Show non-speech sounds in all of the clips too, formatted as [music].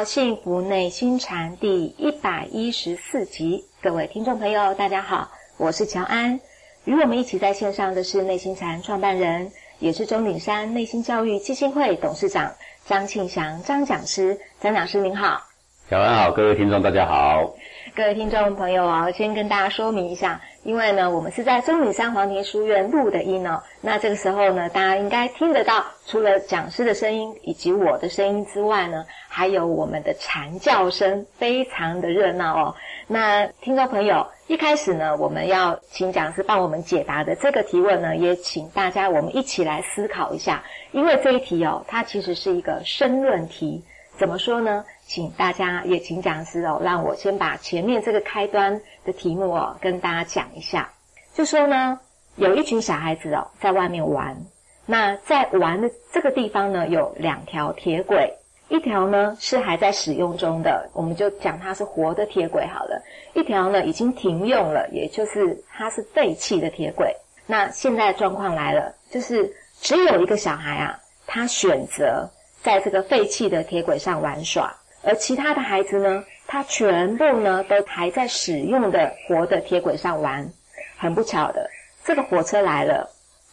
《幸福内心禅》第一百一十四集，各位听众朋友，大家好，我是乔安。与我们一起在线上的是内心禅创办人，也是钟岭山内心教育基金会董事长张庆祥张讲师。张讲师您好，乔安好，各位听众大家好。各位听众朋友啊，先跟大家说明一下，因为呢，我们是在中岭山黄庭书院录的音哦。那这个时候呢，大家应该听得到，除了讲师的声音以及我的声音之外呢，还有我们的蝉叫声，非常的热闹哦。那听众朋友，一开始呢，我们要请讲师帮我们解答的这个提问呢，也请大家我们一起来思考一下，因为这一题哦，它其实是一个申论题，怎么说呢？请大家也请讲师哦，让我先把前面这个开端的题目哦跟大家讲一下。就说呢，有一群小孩子哦在外面玩，那在玩的这个地方呢有两条铁轨，一条呢是还在使用中的，我们就讲它是活的铁轨好了；一条呢已经停用了，也就是它是废弃的铁轨。那现在状况来了，就是只有一个小孩啊，他选择在这个废弃的铁轨上玩耍。而其他的孩子呢，他全部呢都还在使用的活的铁轨上玩。很不巧的，这个火车来了，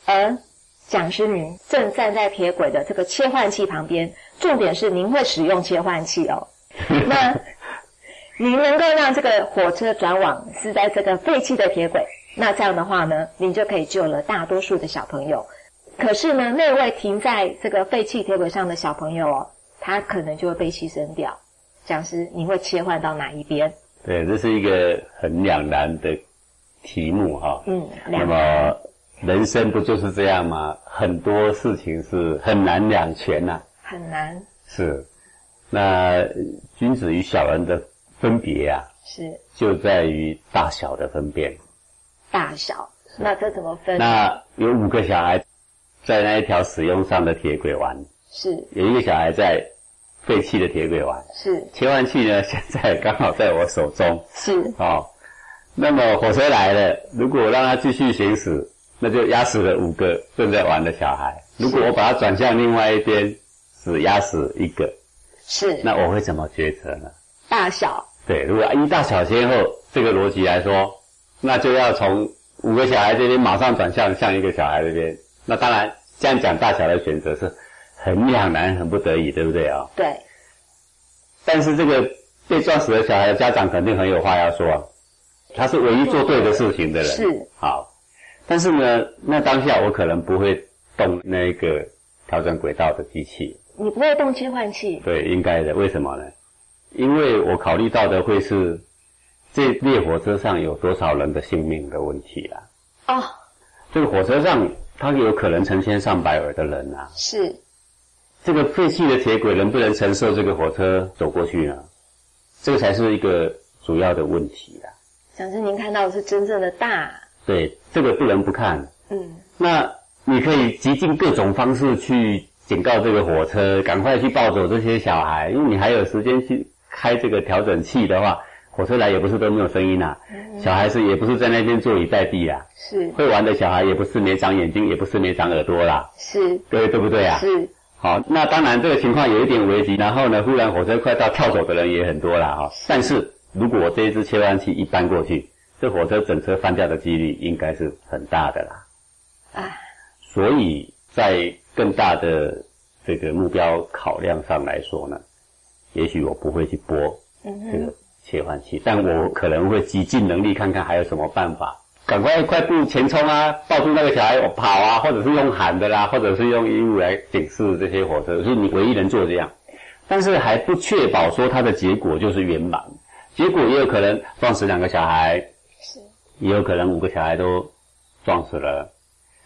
而蒋师您正站在铁轨的这个切换器旁边。重点是您会使用切换器哦。[laughs] 那您能够让这个火车转往是在这个废弃的铁轨，那这样的话呢，您就可以救了大多数的小朋友。可是呢，那位停在这个废弃铁轨上的小朋友哦。他可能就会被牺牲掉，讲师，你会切换到哪一边？对，这是一个很两难的题目哈。嗯，那么人生不就是这样吗？很多事情是很难两全呐。很难。是，那君子与小人的分别啊，是就在于大小的分辨。大小，那这怎么分？那有五个小孩在那一条使用上的铁轨玩。是有一个小孩在废弃的铁轨玩，是切换器呢，现在刚好在我手中，是哦。那么火车来了，如果让它继续行驶，那就压死了五个正在玩的小孩。如果我把它转向另外一边，只压死一个，是那我会怎么抉择呢？大小对，如果依大小先后这个逻辑来说，那就要从五个小孩这边马上转向向一个小孩这边。那当然这样讲大小的选择是。很两难，很不得已，对不对啊？对。但是这个被撞死的小孩的家长肯定很有话要说，他是唯一做对的事情的人。是。好，但是呢，那当下我可能不会动那个调整轨道的机器。你不会动切换器？对，应该的。为什么呢？因为我考虑到的会是这列火车上有多少人的性命的问题啦。哦。这个火车上，它有可能成千上百的人啊。是。这个废弃的铁轨能不能承受这个火车走过去呢？这个才是一个主要的问题啦。讲师，您看到的是真正的大。对，这个不能不看。嗯。那你可以极尽各种方式去警告这个火车，赶快去抱走这些小孩，因为你还有时间去开这个调整器的话，火车来也不是都没有声音呐。小孩子也不是在那边坐以待毙啊。是。会玩的小孩也不是没长眼睛，也不是没长耳朵啦。是。对对不对啊？是。好，那当然这个情况有一点危机，然后呢，忽然火车快到跳走的人也很多了哈。但是如果我这一支切换器一搬过去，这火车整车翻掉的几率应该是很大的啦。啊，所以在更大的这个目标考量上来说呢，也许我不会去拨这个切换器，但我可能会极尽能力看看还有什么办法。赶快快步前冲啊！抱住那个小孩跑啊，或者是用喊的啦，或者是用衣物来警示这些火车，是你唯一能做这样。但是还不确保说它的结果就是圆满，结果也有可能撞死两个小孩，是，也有可能五个小孩都撞死了，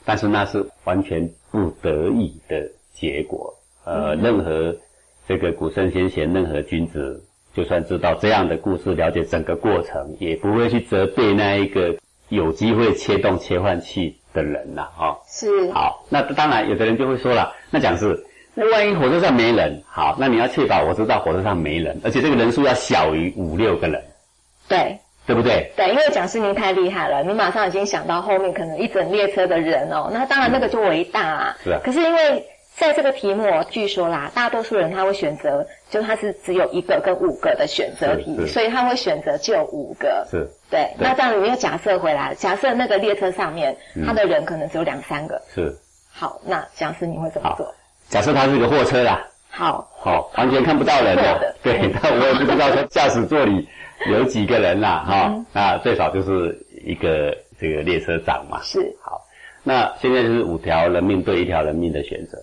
但是那是完全不得已的结果。呃，任何这个古圣先贤，任何君子，就算知道这样的故事，了解整个过程，也不会去责备那一个。有机会切动切换器的人呐，哈，是好。那当然，有的人就会说了，那讲是，那万一火车上没人，好，那你要确保我知道火车上没人，而且这个人数要小于五六个人，对，对不对？对，因为讲师您太厉害了，你马上已经想到后面可能一整列车的人哦，那当然那个就为大啊。是啊。可是因为在这个题目，据说啦，大多数人他会选择，就他是只有一个跟五个的选择题，所以他会选择就五个。是，对。那这样你又假设回来，假设那个列车上面，他的人可能只有两三个。是。好，那假设你会怎么做？假设它是一个货车啦。好。好，完全看不到人的。对，[laughs] 那我也不知道说 [laughs] 驾驶座里有几个人啦，哈，那最少就是一个这个列车长嘛。是。好，那现在就是五条人命对一条人命的选择。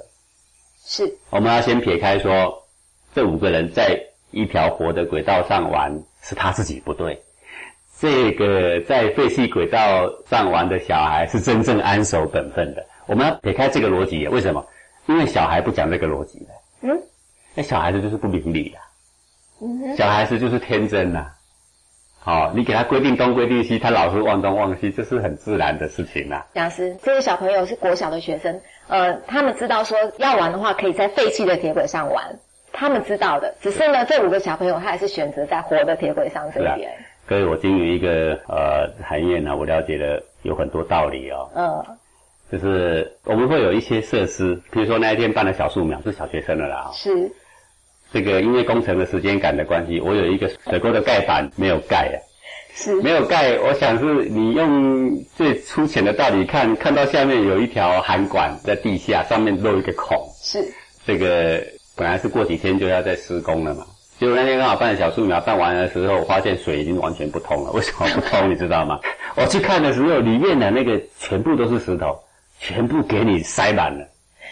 是，我们要先撇开说，这五个人在一条活的轨道上玩是他自己不对，这个在废弃轨道上玩的小孩是真正安守本分的。我们要撇开这个逻辑，为什么？因为小孩不讲这个逻辑的，嗯，那小孩子就是不明理的，嗯，小孩子就是天真呐。哦，你给他规定东规定西，他老是忘东忘西，这是很自然的事情啦。讲师，这些小朋友是国小的学生，呃，他们知道说要玩的话，可以在废弃的铁轨上玩，他们知道的。只是呢，这五个小朋友他还是选择在活的铁轨上这边。各位，我经营一个呃行业呢，我了解的有很多道理哦。嗯。就是我们会有一些设施，比如说那一天办的小树苗是小学生的啦。是。这个因为工程的时间感的关系，我有一个水沟的盖板没有盖啊，是没有盖。我想是你用最粗浅的道理看，看到下面有一条涵管在地下，上面漏一个孔。是这个本来是过几天就要在施工了嘛，结果那天刚好办小树苗办完的时候，发现水已经完全不通了。为什么不通？你知道吗？[laughs] 我去看的时候，里面的那个全部都是石头，全部给你塞满了。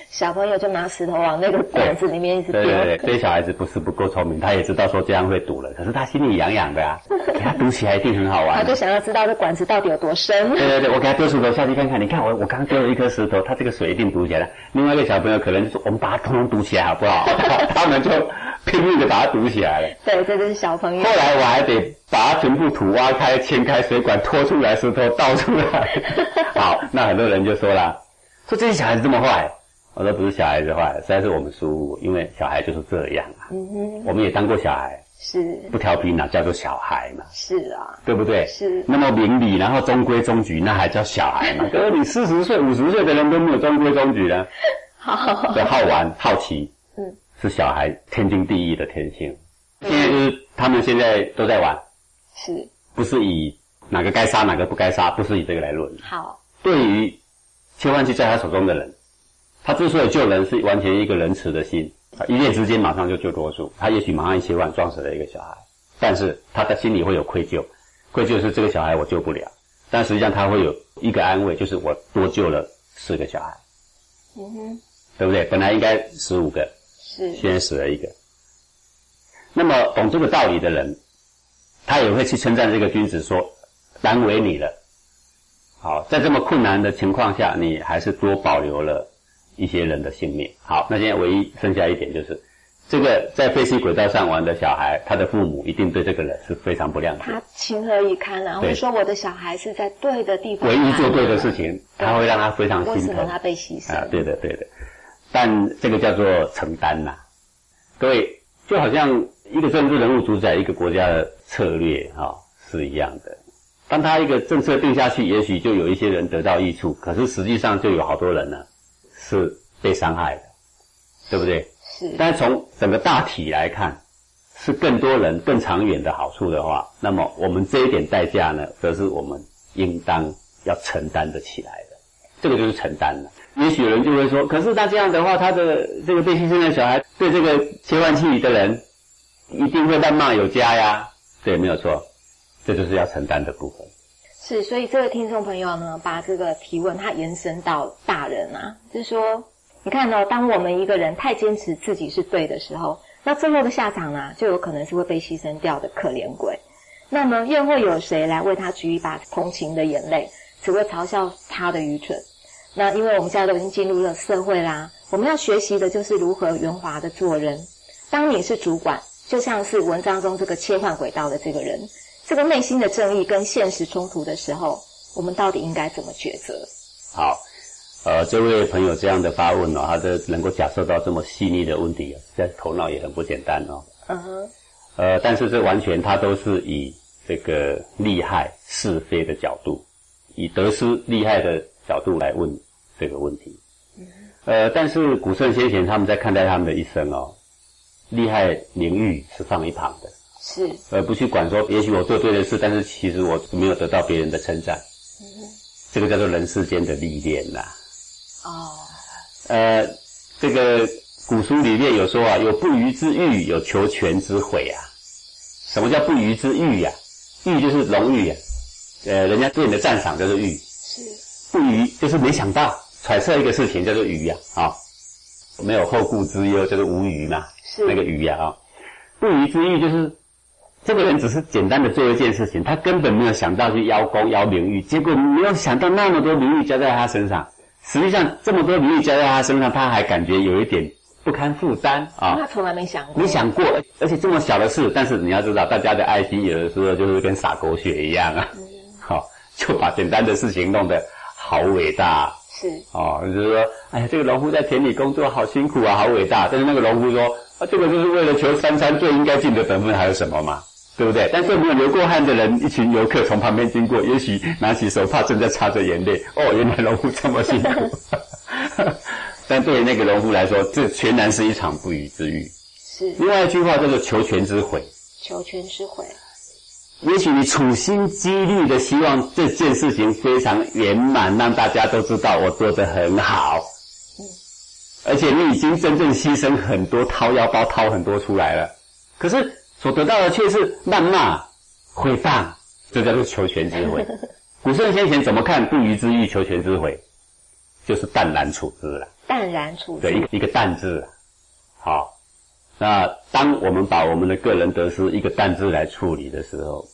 小朋友就拿石头往那个管子里面一直丢。对对对，这些小孩子不是不够聪明，他也知道说这样会堵了，可是他心里痒痒的啊，给他堵起来一定很好玩。他就想要知道这管子到底有多深。对对对，我给他丢石头下去看看，你看我我刚丢了一颗石头，他这个水一定堵起来了。另外一个小朋友可能就说我们把它通通堵起来好不好？[laughs] 他们就拼命的把它堵起来了。对，这就是小朋友。后来我还得把它全部土挖开，掀开水管，拖出来石头倒出来。[laughs] 好，那很多人就说了，说这些小孩子这么坏。我说不是小孩子坏，实在是我们疏忽，因为小孩就是这样啊。嗯哼，我们也当过小孩，是不调皮哪叫做小孩嘛？是啊，对不对？是那么明理，然后中规中矩，那还叫小孩嘛？[laughs] 可是，你四十岁、五十岁的人都没有中规中矩呢。[laughs] 好，好玩、好奇，嗯，是小孩天经地义的天性。现在就是他们现在都在玩，是，不是以哪个该杀哪个不该杀，不是以这个来论。好，对于切换器在他手中的人。他之所以救人，是完全一个仁慈的心，一夜之间马上就救多数。他也许马上一千万撞死了一个小孩，但是他的心里会有愧疚，愧疚是这个小孩我救不了，但实际上他会有一个安慰，就是我多救了四个小孩，嗯哼，对不对？本来应该十五个，是，先死了一个。那么懂这个道理的人，他也会去称赞这个君子，说难为你了。好，在这么困难的情况下，你还是多保留了。一些人的性命。好，那现在唯一剩下一点就是，这个在废弃轨道上玩的小孩，他的父母一定对这个人是非常不谅解。他情何以堪啊？会说我的小孩是在对的地方，唯一做对的事情，他会让他非常心疼。为什么他被牺牲？啊，对的，对的。但这个叫做承担呐。各位，就好像一个政治人物主宰一个国家的策略哈是一样的。当他一个政策定下去，也许就有一些人得到益处，可是实际上就有好多人呢。是被伤害的，对不对？是。但是从整个大体来看，是更多人、更长远的好处的话，那么我们这一点代价呢，则是我们应当要承担得起来的。这个就是承担了。也许有人就会说：“可是他这样的话，他的这个被牺牲的小孩，对这个切换器的人，一定会谩骂有加呀。”对，没有错，这就是要承担的部分。是，所以这位听众朋友呢，把这个提问他延伸到大人啊，就是说，你看到，当我们一个人太坚持自己是对的时候，那最后的下场呢，就有可能是会被牺牲掉的可怜鬼。那么又会有谁来为他举一把同情的眼泪，只会嘲笑他的愚蠢？那因为我们现在都已经进入了社会啦，我们要学习的就是如何圆滑的做人。当你是主管，就像是文章中这个切换轨道的这个人。这个内心的正义跟现实冲突的时候，我们到底应该怎么抉择？好，呃，这位朋友这样的发问哦，他的能够假设到这么细腻的问题，在头脑也很不简单哦。嗯哼。呃，但是这完全他都是以这个利害是非的角度，以得失利害的角度来问这个问题。嗯。呃，但是古圣先贤他们在看待他们的一生哦，厉害名誉是放一旁的，是，而不去管说，也许我做对的事，但是其实我没有得到别人的称赞，这个叫做人世间的历练呐。哦，呃，这个古书里面有说啊，有不虞之欲，有求全之悔啊。什么叫不虞之欲呀？欲就是荣誉呀，呃，人家对你的赞赏叫做欲。是，不虞就是没想到。揣测一个事情叫做愚呀，啊，没有后顾之忧叫做无虞嘛，是。那个愚呀啊，不虞之欲就是这个人只是简单的做一件事情，他根本没有想到去邀功邀名誉，结果没有想到那么多名誉加在他身上，实际上这么多名誉加在他身上，他还感觉有一点不堪负担啊。他从来没想过，没想过，而且这么小的事，但是你要知道，大家的爱心有的时候就是跟撒狗血一样啊，好就把简单的事情弄得好伟大。是哦，就是说，哎呀，这个农夫在田里工作好辛苦啊，好伟大。但是那个农夫说，啊，这个就是为了求三餐最应该尽的本分，还有什么嘛？对不对？但是没有流过汗的人，一群游客从旁边经过，也许拿起手帕正在擦着眼泪。哦，原来农夫这么辛苦。[laughs] 但对于那个农夫来说，这全然是一场不虞之欲。是。另外一句话叫做求全之悔。求全之悔。也许你处心积虑的希望这件事情非常圆满，让大家都知道我做得很好，嗯，而且你已经真正牺牲很多，掏腰包掏很多出来了，可是所得到的却是谩骂、毁谤，这叫做求全之悔。[laughs] 古圣先贤怎么看不虞之欲、求全之悔？就是淡然处之了。淡然处之，对，一个一个淡字。好。那当我们把我们的个人得失一个淡字来处理的时候，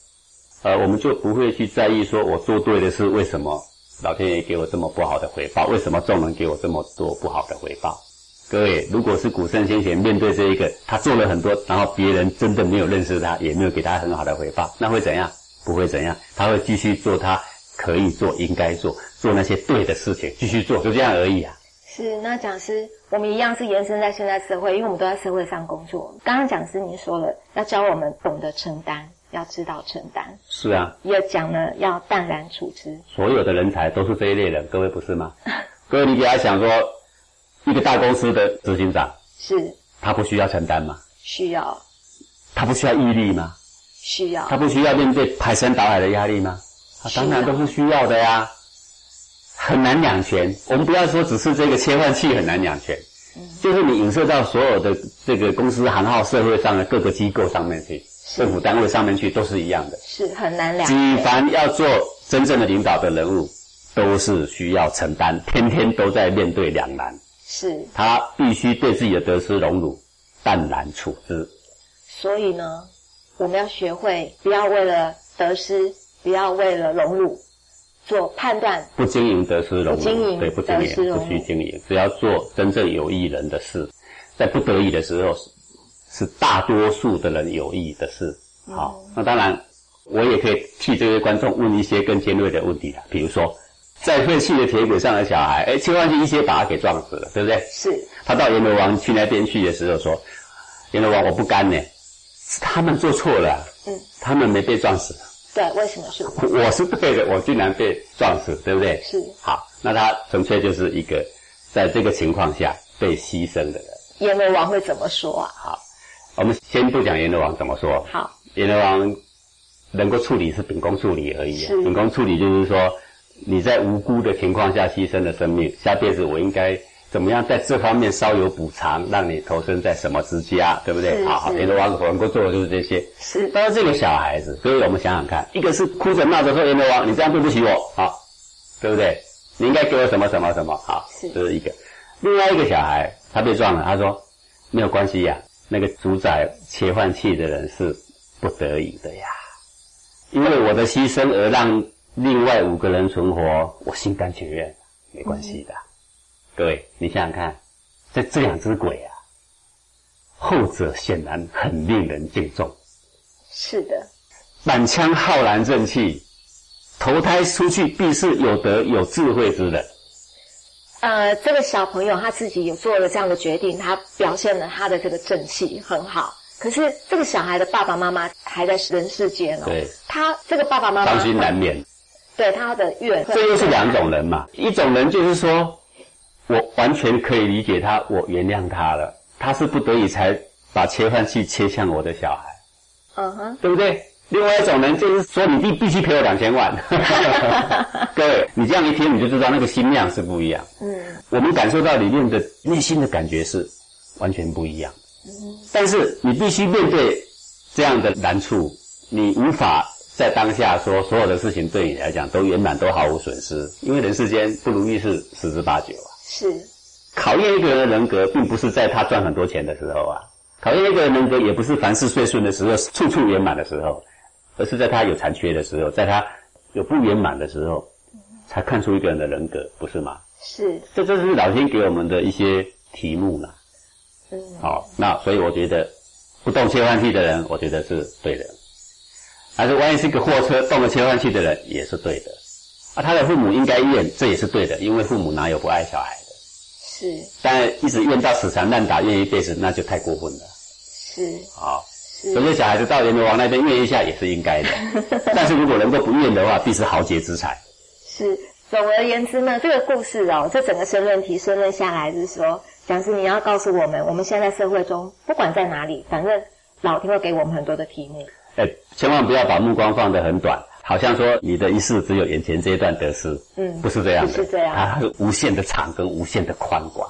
呃，我们就不会去在意说我做对的事为什么老天爷给我这么不好的回报，为什么众人给我这么多不好的回报？各位，如果是古圣先贤面对这一个，他做了很多，然后别人真的没有认识他，也没有给他很好的回报，那会怎样？不会怎样，他会继续做他可以做、应该做、做那些对的事情，继续做，就这样而已啊。是，那讲师，我们一样是延伸在现在社会，因为我们都在社会上工作。刚刚讲师您说了，要教我们懂得承担，要知道承担。是啊，也讲了要淡然处之。所有的人才都是这一类人，各位不是吗？各位，你给他想说，一个大公司的执行长，是，他不需要承担吗？需要。他不需要毅力吗？需要。他不需要面对排山倒海的压力吗？他当然都是需要的呀。很难两全，我们不要说只是这个切换器很难两全，就是你影射到所有的这个公司行号、社会上的各个机构上面去，政府单位上面去都是一样的，是很难两全。举凡要做真正的领导的人物，都是需要承担，天天都在面对两难，是他必须对自己的得失荣辱淡然处之。所以呢，我们要学会不要为了得失，不要为了荣辱。做判断，不经营得失荣辱，对，不经营，不需经营，只要做真正有益人的事，在不得已的时候，是大多数的人有益的事。好，那当然，我也可以替这位观众问一些更尖锐的问题了，比如说，在废弃的铁轨上的小孩，哎，切换去一些把他给撞死了，对不对？是。他到阎罗王去那边去的时候说，阎罗王我不干呢，是他们做错了，嗯，他们没被撞死。对，为什么是？我是对的，我竟然被撞死，对不对？是。好，那他纯粹就是一个在这个情况下被牺牲的人。阎罗王会怎么说啊？好，我们先不讲阎罗王怎么说。好，阎罗王能够处理是秉公处理而已。是。秉公处理就是说，你在无辜的情况下牺牲了生命，下辈子我应该。怎么样在这方面稍有补偿，让你投身在什么之家，对不对？好好，阎罗王能够做的就是这些。是，但是这个小孩子，所以我们想想看，一个是哭着闹着说阎罗王，你这样对不起我，好，对不对？你应该给我什么什么什么，好，这是一个。另外一个小孩，他被撞了，他说没有关系呀，那个主宰切换器的人是不得已的呀，因为我的牺牲而让另外五个人存活，我心甘情愿，没关系的。各位，你想想看，这这两只鬼啊，后者显然很令人敬重。是的，满腔浩然正气，投胎出去必是有德有智慧之人。呃，这个小朋友他自己有做了这样的决定，他表现了他的这个正气很好。可是这个小孩的爸爸妈妈还在人世间哦，对，他这个爸爸妈妈伤心难免。对他的怨恨，这又是两种人嘛，一种人就是说。我完全可以理解他，我原谅他了。他是不得已才把切换器切向我的小孩，嗯哼，对不对？另外一种人就是说，你必必须赔我两千万。[laughs] 各位，你这样一听，你就知道那个心量是不一样。嗯，我们感受到里面的内心的感觉是完全不一样。嗯，但是你必须面对这样的难处，你无法在当下说所有的事情对你来讲都圆满、都毫无损失，因为人世间不如意事十之八九啊。是，考验一个人的人格，并不是在他赚很多钱的时候啊，考验一个人人格，也不是凡事顺顺的时候、处处圆满的时候。而是在他有残缺的时候，在他有不圆满的时候，才看出一个人的人格，不是吗？是。这这是老天给我们的一些题目呢。嗯。好，那所以我觉得不动切换器的人，我觉得是对的。但是万一是一个货车动了切换器的人，也是对的。啊，他的父母应该怨，这也是对的，因为父母哪有不爱小孩的？是。但一直怨到死缠烂打，怨一辈子，那就太过分了。是。好。所以小孩子到阎罗王那边怨一下也是应该的，[laughs] 但是如果能够不怨的话，必是豪杰之才。是，总而言之呢，这个故事哦，这整个申论题申论下来是说，讲师你要告诉我们，我们现在社会中不管在哪里，反正老天会给我们很多的题目。哎，千万不要把目光放得很短，好像说你的一世只有眼前这一段得失，嗯，不是这样的，不是这样，它是无限的长跟无限的宽广。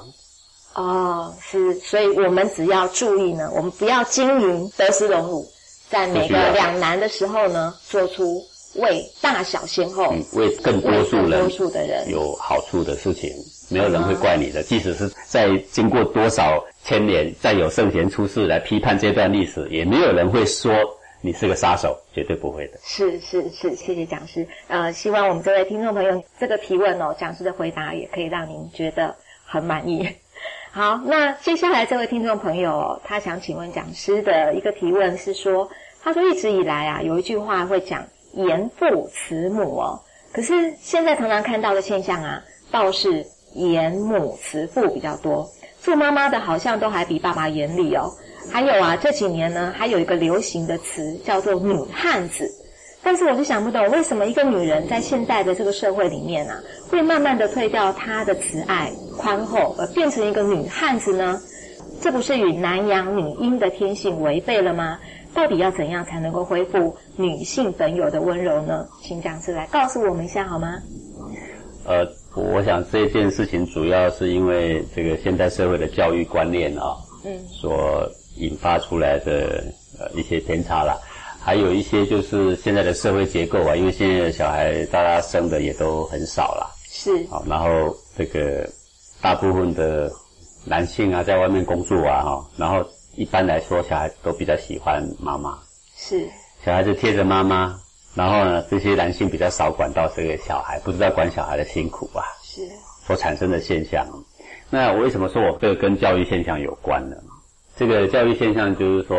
哦，是，所以我们只要注意呢，我们不要经营得失荣辱，在每个两难的时候呢，做出为大小先后，为更多数人多数的人。有好处的事情，没有人会怪你的。即使是在经过多少千年，再有圣贤出世来批判这段历史，也没有人会说你是个杀手，绝对不会的。是是是，谢谢讲师。呃，希望我们这位听众朋友这个提问哦，讲师的回答也可以让您觉得很满意。[laughs] 好，那接下来这位听众朋友，他想请问讲师的一个提问是说，他说一直以来啊，有一句话会讲严父慈母哦，可是现在常常看到的现象啊，倒是严母慈父比较多，做妈妈的好像都还比爸爸严厉哦。还有啊，这几年呢，还有一个流行的词叫做女汉子。但是我就想不懂，为什么一个女人在现在的这个社会里面啊，会慢慢的退掉她的慈爱、宽厚，而变成一个女汉子呢？这不是与男阳女阴的天性违背了吗？到底要怎样才能够恢复女性本有的温柔呢？请讲师来告诉我们一下好吗？呃，我想这件事情主要是因为这个现代社会的教育观念啊，嗯，所引发出来的呃一些偏差了。还有一些就是现在的社会结构啊，因为现在的小孩大家生的也都很少了，是好，然后这个大部分的男性啊，在外面工作啊，哈，然后一般来说，小孩子都比较喜欢妈妈，是小孩子贴着妈妈，然后呢，这些男性比较少管到这个小孩，不知道管小孩的辛苦啊，是所产生的现象。那我为什么说我这个跟教育现象有关呢？这个教育现象就是说。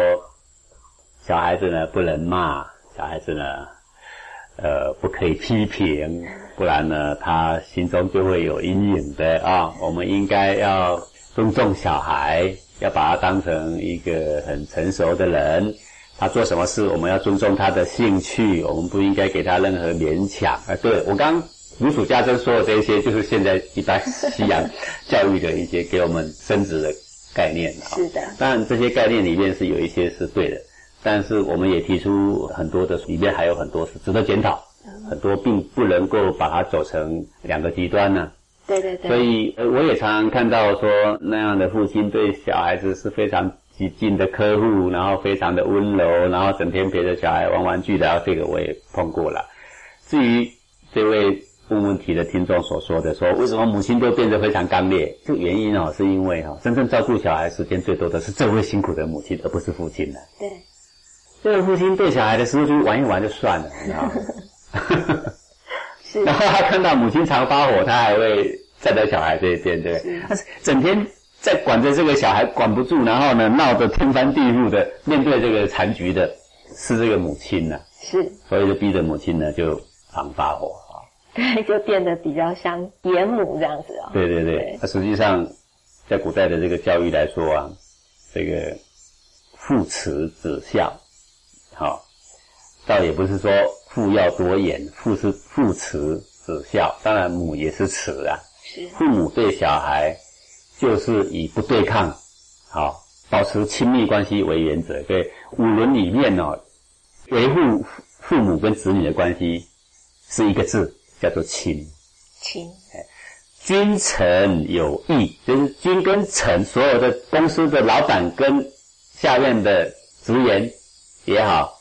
小孩子呢不能骂，小孩子呢，呃，不可以批评，不然呢，他心中就会有阴影的啊。我们应该要尊重小孩，要把他当成一个很成熟的人。他做什么事，我们要尊重他的兴趣，我们不应该给他任何勉强。啊，对我刚如数家珍说的这些，就是现在一般西洋教育的一些给我们升职的概念啊。是的，当然这些概念里面是有一些是对的。但是我们也提出很多的，里面还有很多是值得检讨，很多并不能够把它走成两个极端呢。对对对。所以我也常常看到说那样的父亲对小孩子是非常极尽的呵护，然后非常的温柔，然后整天陪着小孩玩玩具的，这个我也碰过了。至于这位问问题的听众所说的说，为什么母亲都变得非常刚烈？这个原因哦，是因为哈，真正照顾小孩时间最多的是这位辛苦的母亲，而不是父亲了。对。这个父亲对小孩的时候就玩一玩就算了，你知道吗？[laughs] 然后他看到母亲常发火，他还会站在小孩这一边，对不对？但是整天在管着这个小孩，管不住，然后呢闹得天翻地覆的，面对这个残局的，是这个母亲呢。是，所以就逼着母亲呢就常发火啊。对，[laughs] 就变得比较像严母这样子啊。对对对，那实际上在古代的这个教育来说啊，这个父慈子孝。好，倒也不是说父要多严，父是父慈子孝，当然母也是慈啊。是父母对小孩就是以不对抗，好保持亲密关系为原则。对五伦里面哦，维护父母跟子女的关系是一个字，叫做亲。亲，君臣有义，就是君跟臣，所有的公司的老板跟下面的职员也好，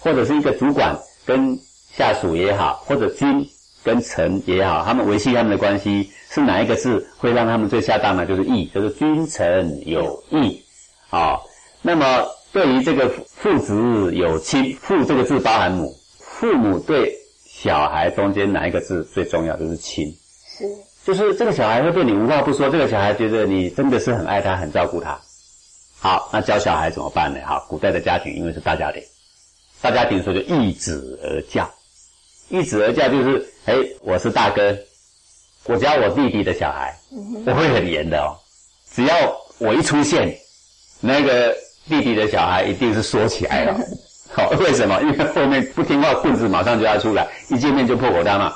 或者是一个主管跟下属也好，或者君跟臣也好，他们维系他们的关系是哪一个字会让他们最下当呢？就是义，就是君臣有义啊。那么对于这个父子有亲，父这个字包含母，父母对小孩中间哪一个字最重要？就是亲。是，就是这个小孩会对你无话不说，这个小孩觉得你真的是很爱他，很照顾他。好，那教小孩怎么办呢？好，古代的家庭因为是大家庭，大家庭所以就一子而教。一子而教就是，哎，我是大哥，我教我弟弟的小孩，我会很严的哦。只要我一出现，那个弟弟的小孩一定是说起来了。[laughs] [laughs] 好，为什么？因为后面不听话，棍子马上就要出来，一见面就破口大骂。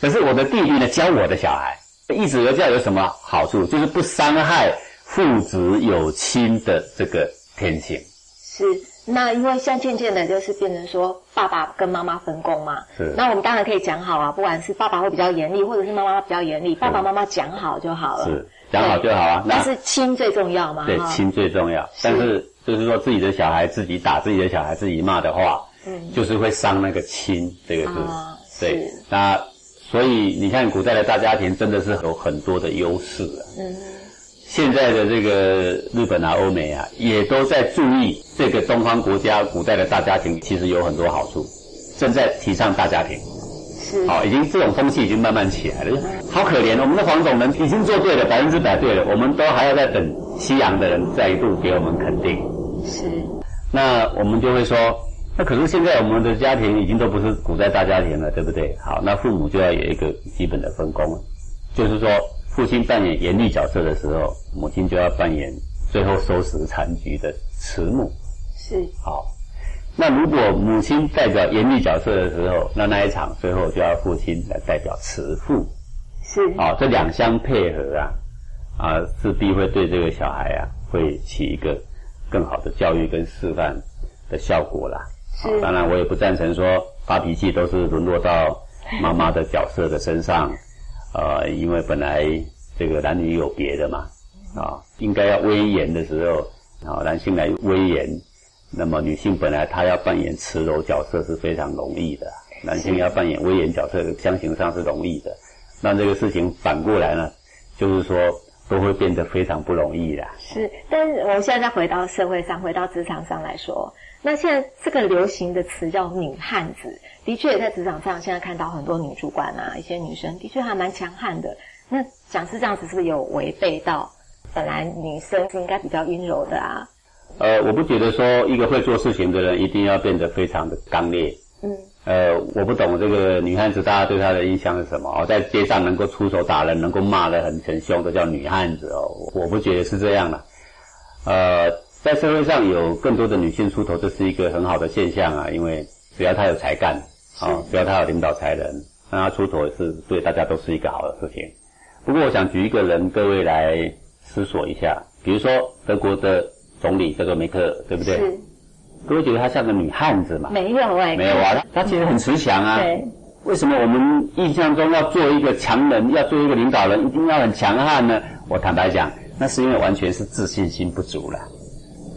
可是我的弟弟呢，教我的小孩，一子而教有什么好处？就是不伤害父子有亲的这个天性。是，那因为像渐渐的，就是变成说爸爸跟妈妈分工嘛。是。那我们当然可以讲好啊，不管是爸爸会比较严厉，或者是妈妈比较严厉，爸爸妈妈讲好就好了。是，讲好就好啊。但是亲最重要嘛。对，亲最重要。但是就是说自己的小孩自己打自己的小孩自己骂的话，嗯，就是会伤那个亲这个字。啊，对，那。所以你看，古代的大家庭真的是有很多的优势啊。嗯。现在的这个日本啊、欧美啊，也都在注意这个东方国家古代的大家庭，其实有很多好处，正在提倡大家庭。是。好，已经这种风气已经慢慢起来了。好可怜，我们的黄种人已经做对了，百分之百对了，我们都还要再等西洋的人再一度给我们肯定。是。那我们就会说。那可是现在我们的家庭已经都不是古代大家庭了，对不对？好，那父母就要有一个基本的分工了，就是说，父亲扮演严厉角色的时候，母亲就要扮演最后收拾残局的慈母。是。好，那如果母亲代表严厉角色的时候，那那一场最后就要父亲来代表慈父。是。哦，这两相配合啊，啊，势必会对这个小孩啊，会起一个更好的教育跟示范的效果啦。当然，我也不赞成说发脾气都是沦落到妈妈的角色的身上，呃，因为本来这个男女有别的嘛，啊，应该要威严的时候，啊，男性来威严，那么女性本来她要扮演慈柔角色是非常容易的，男性要扮演威严角色，相形上是容易的，那这个事情反过来呢，就是说都会变得非常不容易的。是，但是我现在再回到社会上，回到职场上来说。那现在这个流行的词叫“女汉子”，的确也在职场上，现在看到很多女主管啊，一些女生的确还蛮强悍的。那讲是这样子，是不是有违背到本来女生是应该比较阴柔的啊？呃，我不觉得说一个会做事情的人一定要变得非常的刚烈。嗯。呃，我不懂这个女汉子，大家对她的印象是什么？哦，在街上能够出手打人，能够骂得很很凶的叫女汉子哦。我不觉得是这样的。呃。在社会上有更多的女性出头，这是一个很好的现象啊！因为只要她有才干，啊，只要她有领导才能，让她出头是对大家都是一个好的事情。不过，我想举一个人，各位来思索一下。比如说，德国的总理叫做梅克尔，对不对？是。各位觉得她像个女汉子嘛？没有哎。没有啊，她其实很慈祥啊。对。为什么我们印象中要做一个强人，要做一个领导人，一定要很强悍呢？我坦白讲，那是因为完全是自信心不足了。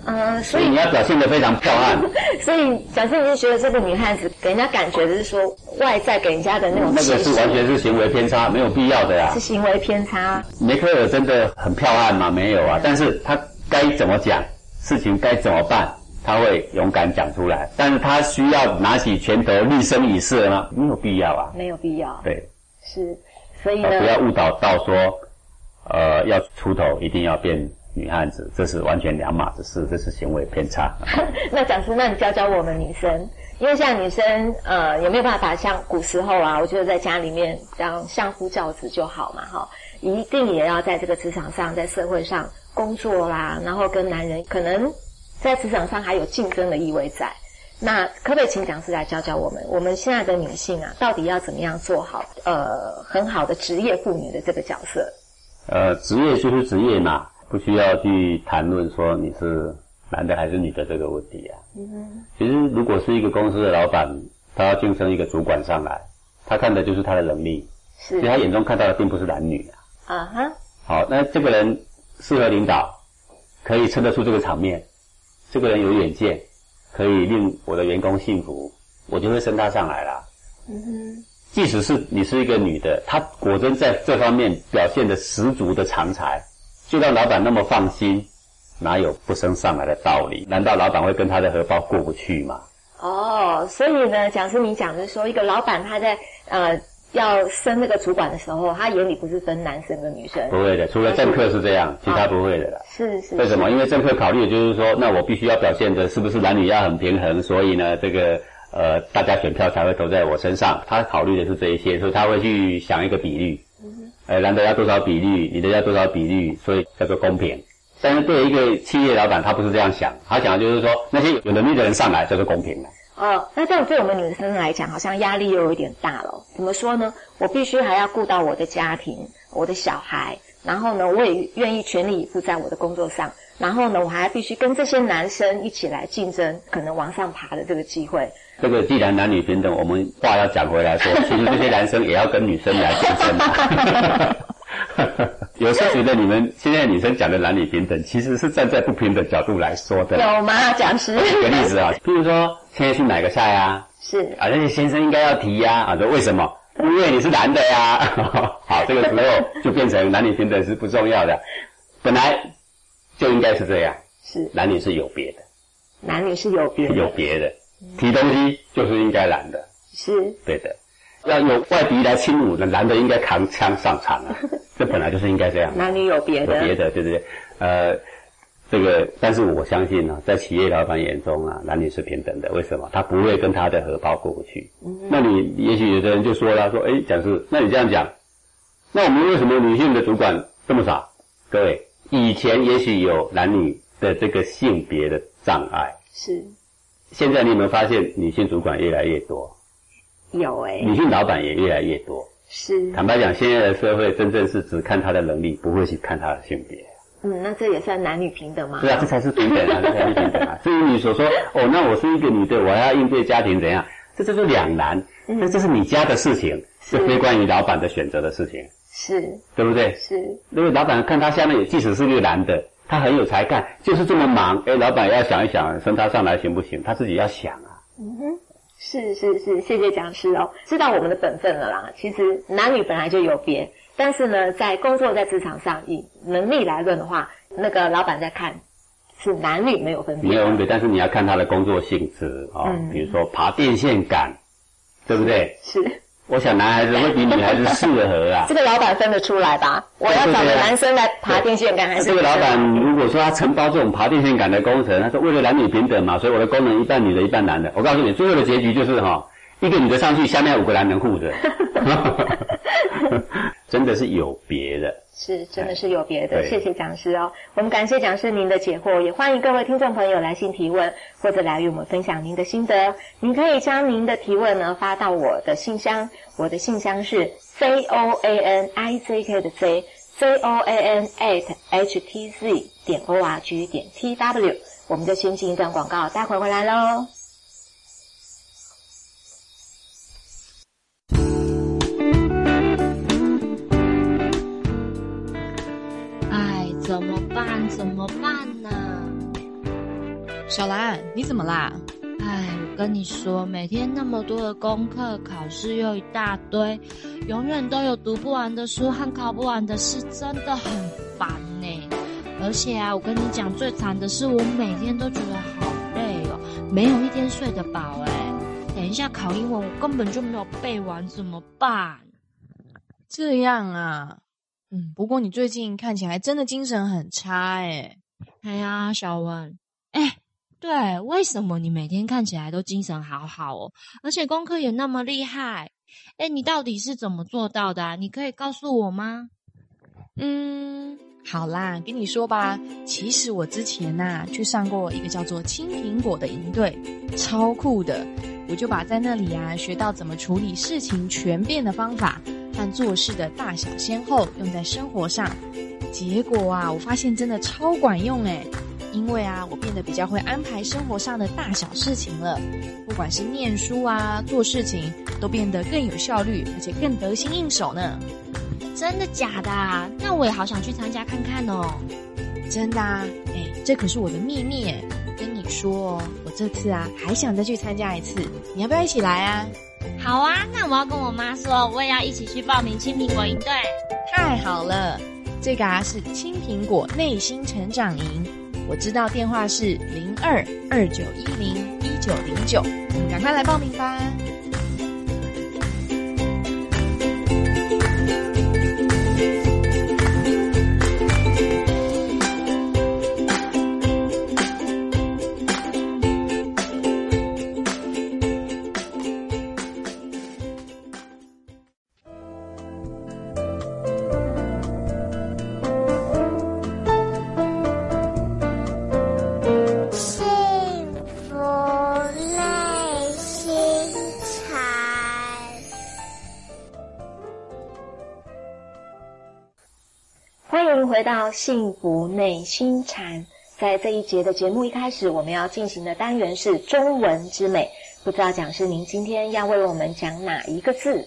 嗯，所以你要表现得非常漂亮。[laughs] 所以，假设你是觉得这个女汉子给人家感觉的是说外在给人家的那种，那个是完全是行为偏差，没有必要的呀。是行为偏差。梅克尔真的很漂亮吗？没有啊，但是她该怎么讲，事情该怎么办，他会勇敢讲出来。但是他需要拿起拳头立身以示吗？没有必要啊。没有必要。对。是，所以呢，不要误导到说，呃，要出头一定要变。女汉子，这是完全两码子事，这是行为偏差。[laughs] 那讲师，那你教教我们女生，因为像女生呃也没有办法像古时候啊，我觉得在家里面这样相夫教子就好嘛，哈，一定也要在这个职场上，在社会上工作啦，然后跟男人可能在职场上还有竞争的意味在。那可不可以请讲师来教教我们？我们现在的女性啊，到底要怎么样做好呃很好的职业妇女的这个角色？呃，职业就是职业嘛，不需要去谈论说你是男的还是女的这个问题啊。嗯哼。其实如果是一个公司的老板，他要晋升一个主管上来，他看的就是他的能力，是，所以他眼中看到的并不是男女啊。啊哈。好，那这个人适合领导，可以撑得出这个场面，这个人有远见。可以令我的员工幸福，我就会升他上来了。嗯哼，即使是你是一个女的，她果真在这方面表现的十足的长才，就让老板那么放心，哪有不升上来的道理？难道老板会跟他的荷包过不去吗？哦，所以呢，讲师你讲的说，一个老板他在呃。要升那个主管的时候，他眼里不是分男生跟女生，不会的，除了政客是这样，其他不会的啦。是是。为什么？因为政客考虑的就是说，那我必须要表现的是不是男女要很平衡，所以呢，这个呃，大家选票才会投在我身上。他考虑的是这一些，所以他会去想一个比率。嗯。呃，男的要多少比率，女的要多少比率，所以叫做公平。但是对一个企业老板，他不是这样想，他想的就是说，那些有能力的人上来叫做公平的。哦，那这样对我们女生来讲，好像压力又有点大了。怎么说呢？我必须还要顾到我的家庭、我的小孩，然后呢，我也愿意全力以赴在我的工作上。然后呢，我还必须跟这些男生一起来竞争，可能往上爬的这个机会。这个既然男女平等，我们话要讲回来说，其实这些男生也要跟女生来竞争。[laughs] 有时候觉得你们现在女生讲的男女平等，其实是站在不平等角度来说的。有吗？讲师？举个例子啊，譬如说现在去买个菜啊，是啊，那些先生应该要提呀啊，说为什么？因为你是男的呀。[laughs] 好，这个时候就变成男女平等是不重要的，本来就应该是这样。是男女是有别的，男女是有别的，有别的，提东西就是应该男的，是对的。要有外敌来侵入，那男的应该扛枪上场啊！[laughs] 这本来就是应该这样。男女有别的，有别的，对不对？呃，这个，但是我相信呢，在企业老板眼中啊，男女是平等的。为什么？他不会跟他的荷包过不去。那你也许有的人就说了，说，哎，讲师，那你这样讲，那我们为什么女性的主管这么少？各位，以前也许有男女的这个性别的障碍，是。现在你有没有发现，女性主管越来越多？有哎，女性老板也越来越多。是，坦白讲，现在的社会真正是只看他的能力，不会去看他的性别。嗯，那这也算男女平等吗？对啊，这才是平等啊，[laughs] 这才是平等啊。至于你所说，哦，那我是一个女的，我还要应对家庭怎样？这就是两难。那这是你家的事情，是非关于老板的选择的事情。是，对不对？是。因为老板看他下面，即使是一个男的，他很有才干，就是这么忙。哎，老板要想一想，升他上来行不行？他自己要想啊。嗯哼。是是是，谢谢讲师哦，知道我们的本分了啦。其实男女本来就有别，但是呢，在工作在职场上，以能力来论的话，那个老板在看是男女没有分别，没有分别，但是你要看他的工作性质啊，比如说爬电线杆，对不对？是。我想男孩子会比女孩子适合啊。这个老板分得出来吧？我要找个男生来爬电线杆，还是这个老板如果说他承包这种爬电线杆的工程，他说为了男女平等嘛，所以我的功能一半女的，一半男的。我告诉你，最后的结局就是哈，一个女的上去，下面五个男人护着。真的是有别的，是真的是有别的。谢谢讲师哦，我们感谢讲师您的解惑，也欢迎各位听众朋友来信提问，或者来与我们分享您的心得。您可以将您的提问呢发到我的信箱，我的信箱是 c o a n i c k 的 c c o a n at h t z 点 o r g 点 t w。我们就先进一段广告，待会回来喽。怎么办？怎么办呢？小兰，你怎么啦？哎，我跟你说，每天那么多的功课，考试又一大堆，永远都有读不完的书和考不完的试，真的很烦呢。而且啊，我跟你讲，最惨的是，我每天都觉得好累哦，没有一天睡得饱哎。等一下考英文，我根本就没有背完，怎么办？这样啊。嗯，不过你最近看起来真的精神很差哎。哎呀，小文，哎，对，为什么你每天看起来都精神好好哦，而且功课也那么厉害？哎，你到底是怎么做到的？你可以告诉我吗？嗯，好啦，跟你说吧，其实我之前呐、去上过一个叫做青苹果的营队，超酷的。我就把在那里啊学到怎么处理事情全变的方法和做事的大小先后用在生活上。结果啊，我发现真的超管用诶，因为啊，我变得比较会安排生活上的大小事情了。不管是念书啊、做事情，都变得更有效率，而且更得心应手呢。真的假的？那我也好想去参加看看哦。真的啊，哎，这可是我的秘密！跟你说哦，我这次啊还想再去参加一次，你要不要一起来啊？好啊，那我要跟我妈说，我也要一起去报名青苹果营队。太好了，这个啊是青苹果内心成长营，我知道电话是零二二九一零一九零九，赶快来报名吧。到幸福内心禅。在这一节的节目一开始，我们要进行的单元是中文之美。不知道讲师您今天要为我们讲哪一个字？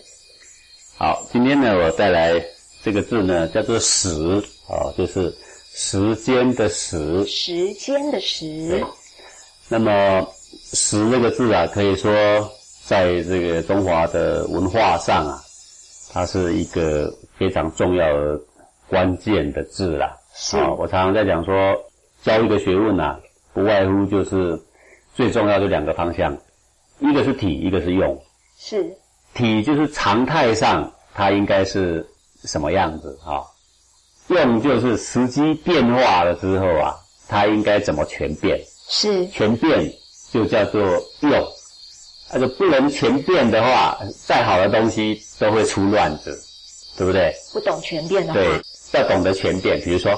好，今天呢，我带来这个字呢，叫做“时”哦，就是时间的“时时间的时。那么“时”这个字啊，可以说在这个中华的文化上啊，它是一个非常重要的关键的字啦。是啊，我常常在讲说，教一个学问啊，不外乎就是最重要的两个方向，一个是体，一个是用。是体就是常态上它应该是什么样子啊？用就是时机变化了之后啊，它应该怎么全变？是全变就叫做用，那就不能全变的话，再好的东西都会出乱子，对不对？不懂全变的话，对，要懂得全变。比如说，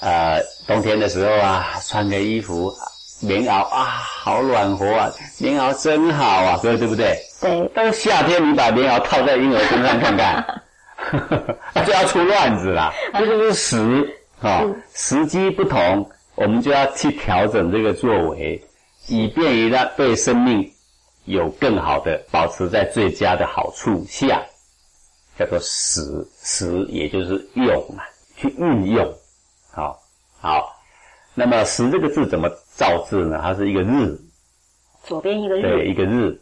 呃，冬天的时候啊，穿个衣服，棉袄啊，好暖和啊，棉袄真好啊，各位对不对？对但是夏天你把棉袄套在婴儿身上看看，[laughs] 那就要出乱子啦。这就是时啊、时机不同，我们就要去调整这个作为，以便于让对生命有更好的保持在最佳的好处下，叫做使，使，也就是用嘛，去运用。好，好，那么“使”这个字怎么造字呢？它是一个日，左边一个日对，一个日，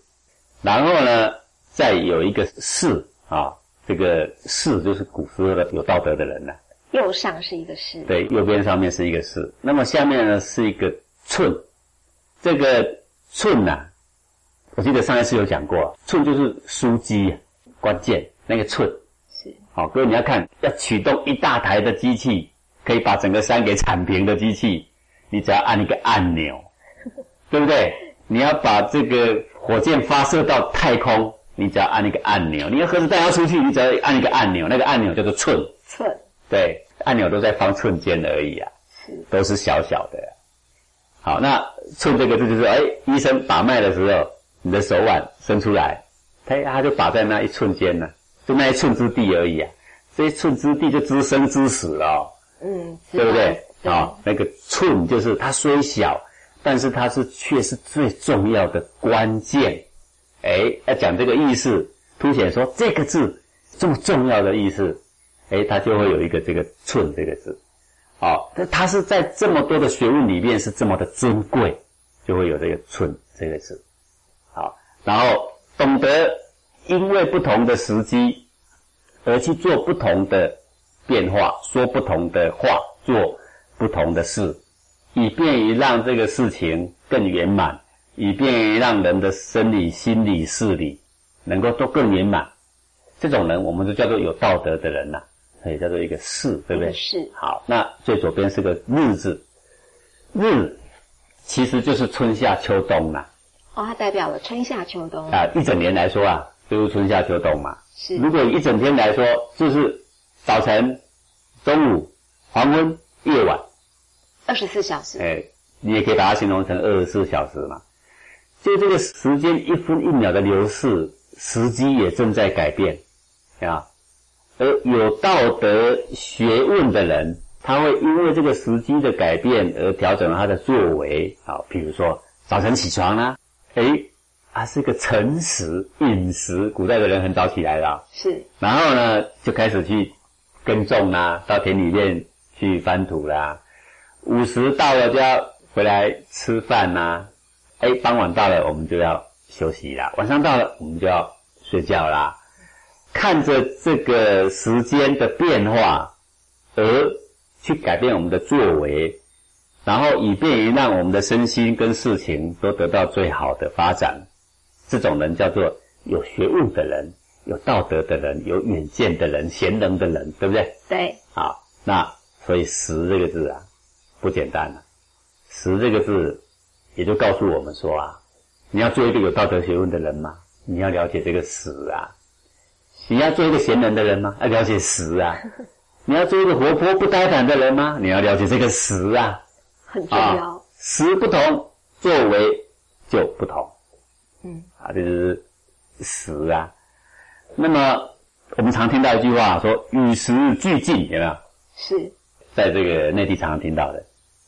然后呢，再有一个士啊，这个士就是古时候的有道德的人呐、右上是一个士，对，右边上面是一个士，那么下面呢是一个寸，这个寸呐、我记得上一次有讲过，寸就是枢机，关键那个寸。是好，各位你要看，要启动一大台的机器，可以把整个山给铲平的机器，你只要按一个按钮，[laughs] 对不对？你要把这个火箭发射到太空，你只要按一个按钮；你要核子弹要出去，你只要按一个按钮，那个按钮叫做寸。寸，对，按钮都在方寸间而已啊，都是小小的。好，那寸这个字就是，哎，医生把脉的时候，你的手腕伸出来，他他就把在那一寸间呢，就那一寸之地而已啊，这一寸之地就知生知死了、哦，嗯，对不对？对啊、那个寸就是它虽小，但是它是却是最重要的关键。哎，要讲这个意思，凸显说这个字这么重要的意思，哎，它就会有一个这个“寸”这个字。好、但它是在这么多的学问里面是这么的珍贵，就会有这个“寸”这个字。好，然后懂得因为不同的时机而去做不同的变化，说不同的话，做不同的事，以便于让这个事情更圆满，以便于让人的生理、心理、事理能够都更圆满。这种人，我们就叫做有道德的人呐、所以叫做一个士，对不对？是好，那最左边是个日字，日其实就是春夏秋冬呐、哦，它代表了春夏秋冬，啊，一整年来说啊，就是春夏秋冬嘛。是如果一整天来说，就是早晨、中午、黄昏、夜晚，二十四小时，哎，你也可以把它形容成二十四小时嘛。就这个时间一分一秒的流逝，时机也正在改变，啊。而有道德学问的人，他会因为这个时机的改变而调整他的作为。好，比如说早晨起床啦，哎，啊是一个晨时饮食，古代的人很早起来了，是，然后呢就开始去耕种啦，到田里面去翻土啦。午时到了就要回来吃饭呐，哎，傍晚到了我们就要休息啦，晚上到了我们就要睡觉啦。看着这个时间的变化，而去改变我们的作为，然后以便于让我们的身心跟事情都得到最好的发展。这种人叫做有学问的人、有道德的人、有远见的人、贤能的人，对不对？对。好，那所以“识”这个字啊，不简单了。“时”这个字，也就告诉我们说啊，你要做一个有道德学问的人嘛，你要了解这个“时”啊。你要做一个贤能的人吗？要了解时啊！你要做一个活泼不呆板的人吗？你要了解这个时啊！很重要。时不同，作为就不同。嗯，啊，这是时啊。那么我们常听到一句话说“与时俱进”，有没有？是，在这个内地常常听到的。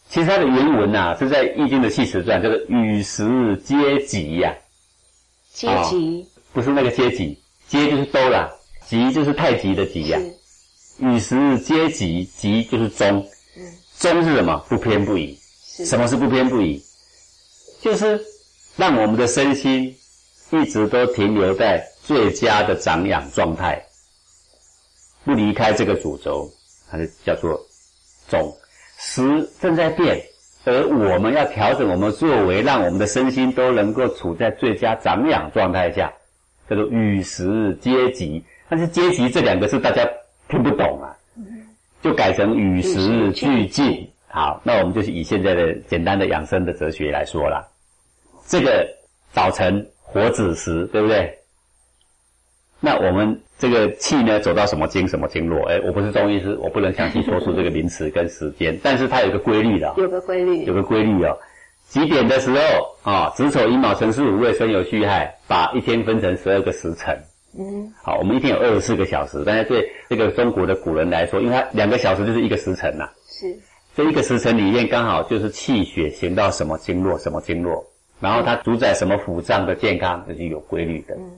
其实它的原文呐是在《易经》的系辞传，叫做“与时皆吉”呀。阶级不是那个阶级。阶就是都啦，极就是太极的极呀。与时皆吉，吉就是中。中是什么？不偏不倚。什么是不偏不倚？就是让我们的身心一直都停留在最佳的长养状态，不离开这个主轴，它就叫做种。时正在变，而我们要调整我们作为，让我们的身心都能够处在最佳长养状态下。叫做与时皆吉，但是“阶级”这两个字大家听不懂啊，就改成与时俱进。好，那我们就是以现在的简单的养生的哲学来说了。这个早晨火子时，对不对？那我们这个气呢，走到什么经什么经络？哎，我不是中医师，我不能详细说出这个名词跟时间，[laughs] 但是它有个规律的，有个规律，有个规律哦。几点的时候啊？子丑寅卯辰巳午未申酉戌亥，把一天分成十二个时辰。嗯，好，我们一天有二十四个小时，但是对这个中国的古人来说，因为它两个小时就是一个时辰呐。是，这一个时辰里面刚好就是气血行到什么经络，什么经络，然后它主宰什么腑脏的健康，这是有规律的。嗯，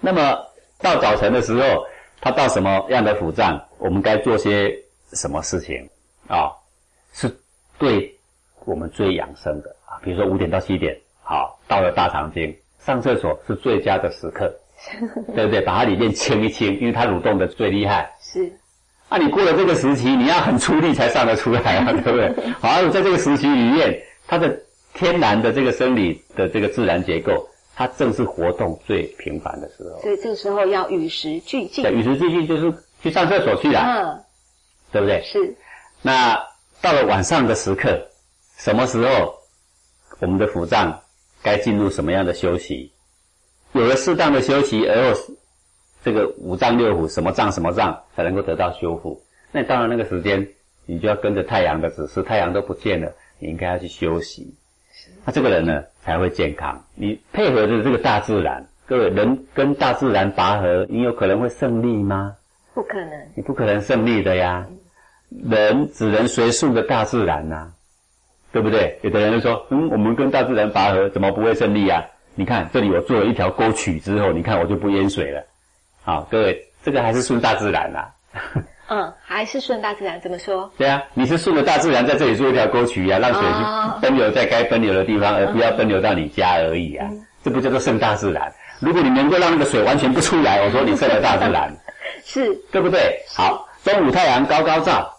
那么到早晨的时候，它到什么样的腑脏，我们该做些什么事情啊？是对。我们最养生的啊，比如说五点到七点，好，到了大肠经，上厕所是最佳的时刻，[laughs] 对不对？把它里面清一清，因为它蠕动的最厉害。是，啊，你过了这个时期，你要很出力才上得出来啊，对不对？好，在这个时期里面，它的天然的这个生理的这个自然结构，它正是活动最频繁的时候。所以这个时候要与时俱进。对，与时俱进就是去上厕所去了，嗯，对不对？是。那到了晚上的时刻。什么时候我们的腹脏该进入什么样的休息？有了适当的休息，而后这个五脏六腑什么脏什么脏才能够得到修复？那到了那个时间，你就要跟着太阳的指示，太阳都不见了，你应该要去休息。那这个人呢才会健康。你配合着这个大自然，各位人跟大自然拔河，你有可能会胜利吗？不可能，你不可能胜利的呀。人只能随顺着大自然呐。对不对？有的人就说：“嗯，我们跟大自然拔河，怎么不会胜利啊？你看这里我做了一条沟渠之后，你看我就不淹水了。好，各位，这个还是顺大自然呐。嗯，还是顺大自然，怎么说？对啊，你是顺着大自然在这里做一条沟渠啊，让水去奔流在该奔流的地方，而不要奔流到你家而已啊。这不叫做顺大自然。如果你能够让那个水完全不出来，我说你顺了大自然，[laughs] 是对不对？好，中午太阳高高照。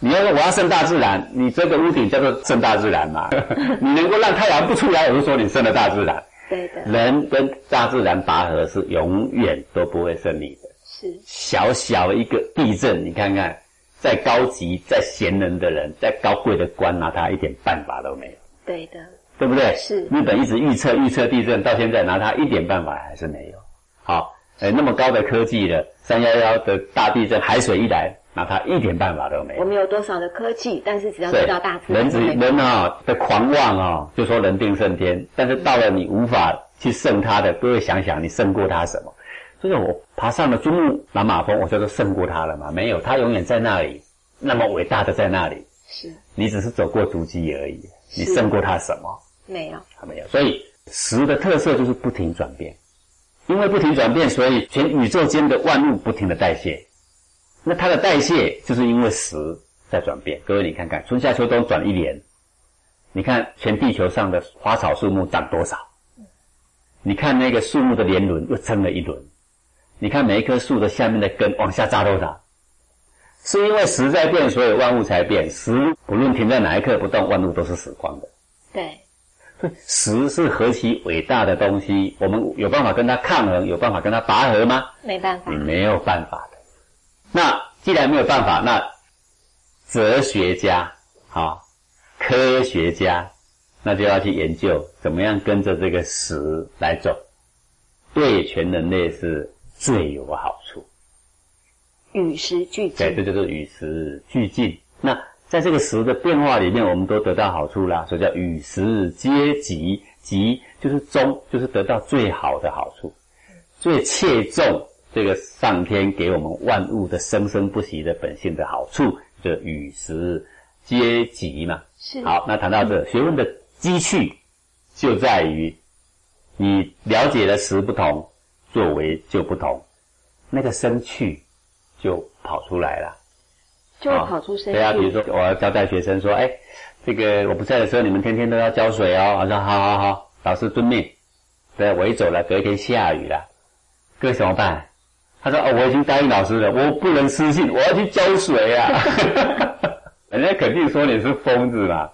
你要说我要胜大自然，你这个屋顶叫做胜大自然嘛？[laughs] 你能够让太阳不出来，我就说你胜了大自然。对的。人跟大自然拔河是永远都不会胜利的。是。小小一个地震，你看看，再高级、再贤能的人、再高贵的官，拿他一点办法都没有。对的。对不对？是。日本一直预测预测地震，到现在拿他一点办法还是没有。好，哎，那么高的科技的三幺幺的大地震，海水一来。拿他一点办法都没有我。们有多少的科技，但是只要对对到大自然人只人啊的狂妄啊，就说人定胜天，但是到了你无法去胜他的，各位想想，你胜过他什么？就是我爬上了珠穆朗玛峰，我叫做胜过他了嘛？没有，他永远在那里，那么伟大的在那里，是你只是走过足迹而已，你胜过他什么？没有，他没有。所以时的特色就是不停转变，因为不停转变，所以全宇宙间的万物不停的代谢。那它的代谢就是因为时在转变。各位你看看，春夏秋冬转一年，你看全地球上的花草树木长多少？你看那个树木的年轮又增了一轮，你看每一棵树的下面的根往下扎多少？是因为时在变，所以万物才变。时不论停在哪一刻不动，万物都是死光的。对，所以时是何其伟大的东西，我们有办法跟它抗衡，有办法跟它拔河吗？没办法你，没有办法的。那既然没有办法，那哲学家啊、科学家，那就要去研究怎么样跟着这个时来走，对全人类是最有好处。与时俱进对，进，这就是与时俱进。那在这个时的变化里面，我们都得到好处啦，所以叫与时皆吉。吉就是中，就是得到最好的好处，最切中这个上天给我们万物的生生不息的本性的好处，就与时皆吉嘛。是好，那谈到这，学问的积蓄就在于你了解的时不同，作为就不同，那个生趣就跑出来了。就会跑出声对啊，比如音，说我要交代学生说，哎，这个我不在的时候，你们天天都要浇水哦。我说好好好，老师遵命。对，我一走了，隔一天下雨了，各位怎么办？他说哦，我已经答应老师了，我不能失信，我要去浇水啊。[laughs] 人家肯定说你是疯子嘛。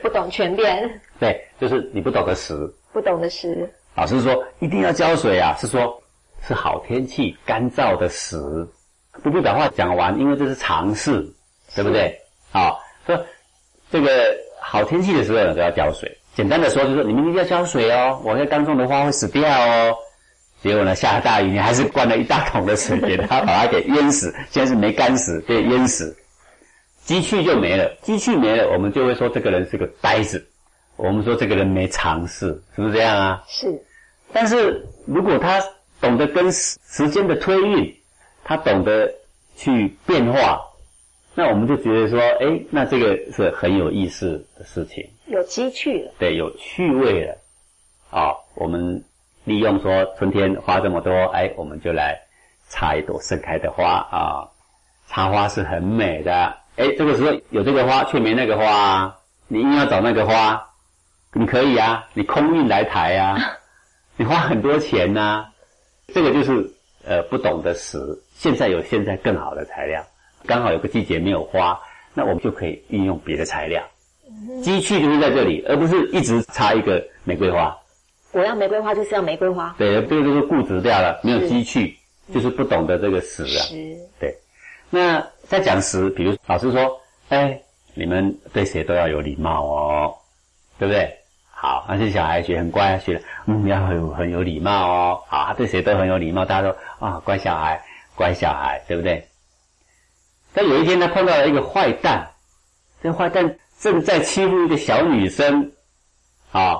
不懂全变，对，就是你不懂得时。不懂得时，老师说一定要浇水啊，是说是好天气、干燥的时。不不把话讲完，因为这是常事，对不对？好，说这个好天气的时候呢，都要浇水。简单的说，就是你们一定要浇水哦，我那刚种的花会死掉哦。结果呢，下了大雨，你还是灌了一大桶的水给它，把它给淹死。现在是没干死，被淹死，积蓄就没了。积蓄没了，我们就会说这个人是个呆子，我们说这个人没尝试，是不是这样啊？是但是如果他懂得跟时时间的推运，他懂得去变化，那我们就觉得说，哎，那这个是很有意思的事情，有机趣了，对，有趣味了。啊、我们利用说春天花这么多，哎，我们就来插一朵盛开的花啊。插花是很美的，哎，这个时候有这个花却没那个花啊，你硬要找那个花，你可以啊，你空运来台啊，[laughs] 你花很多钱呐、这个就是呃不懂得时，现在有现在更好的材料，刚好有个季节没有花，那我们就可以运用别的材料。机器就是在这里，而不是一直插一个玫瑰花。我要玫瑰花就是要玫瑰花，对，这个就是固执掉了，没有机趣，就是不懂得这个时啊。时对，那在讲时，比如老师说，哎，你们对谁都要有礼貌哦，对不对？好，那些小孩学很乖，学嗯要很很有礼貌哦。好，他对谁都很有礼貌，大家都啊乖小孩，乖小孩，对不对？但有一天他碰到了一个坏蛋，这个坏蛋正在欺负一个小女生，啊，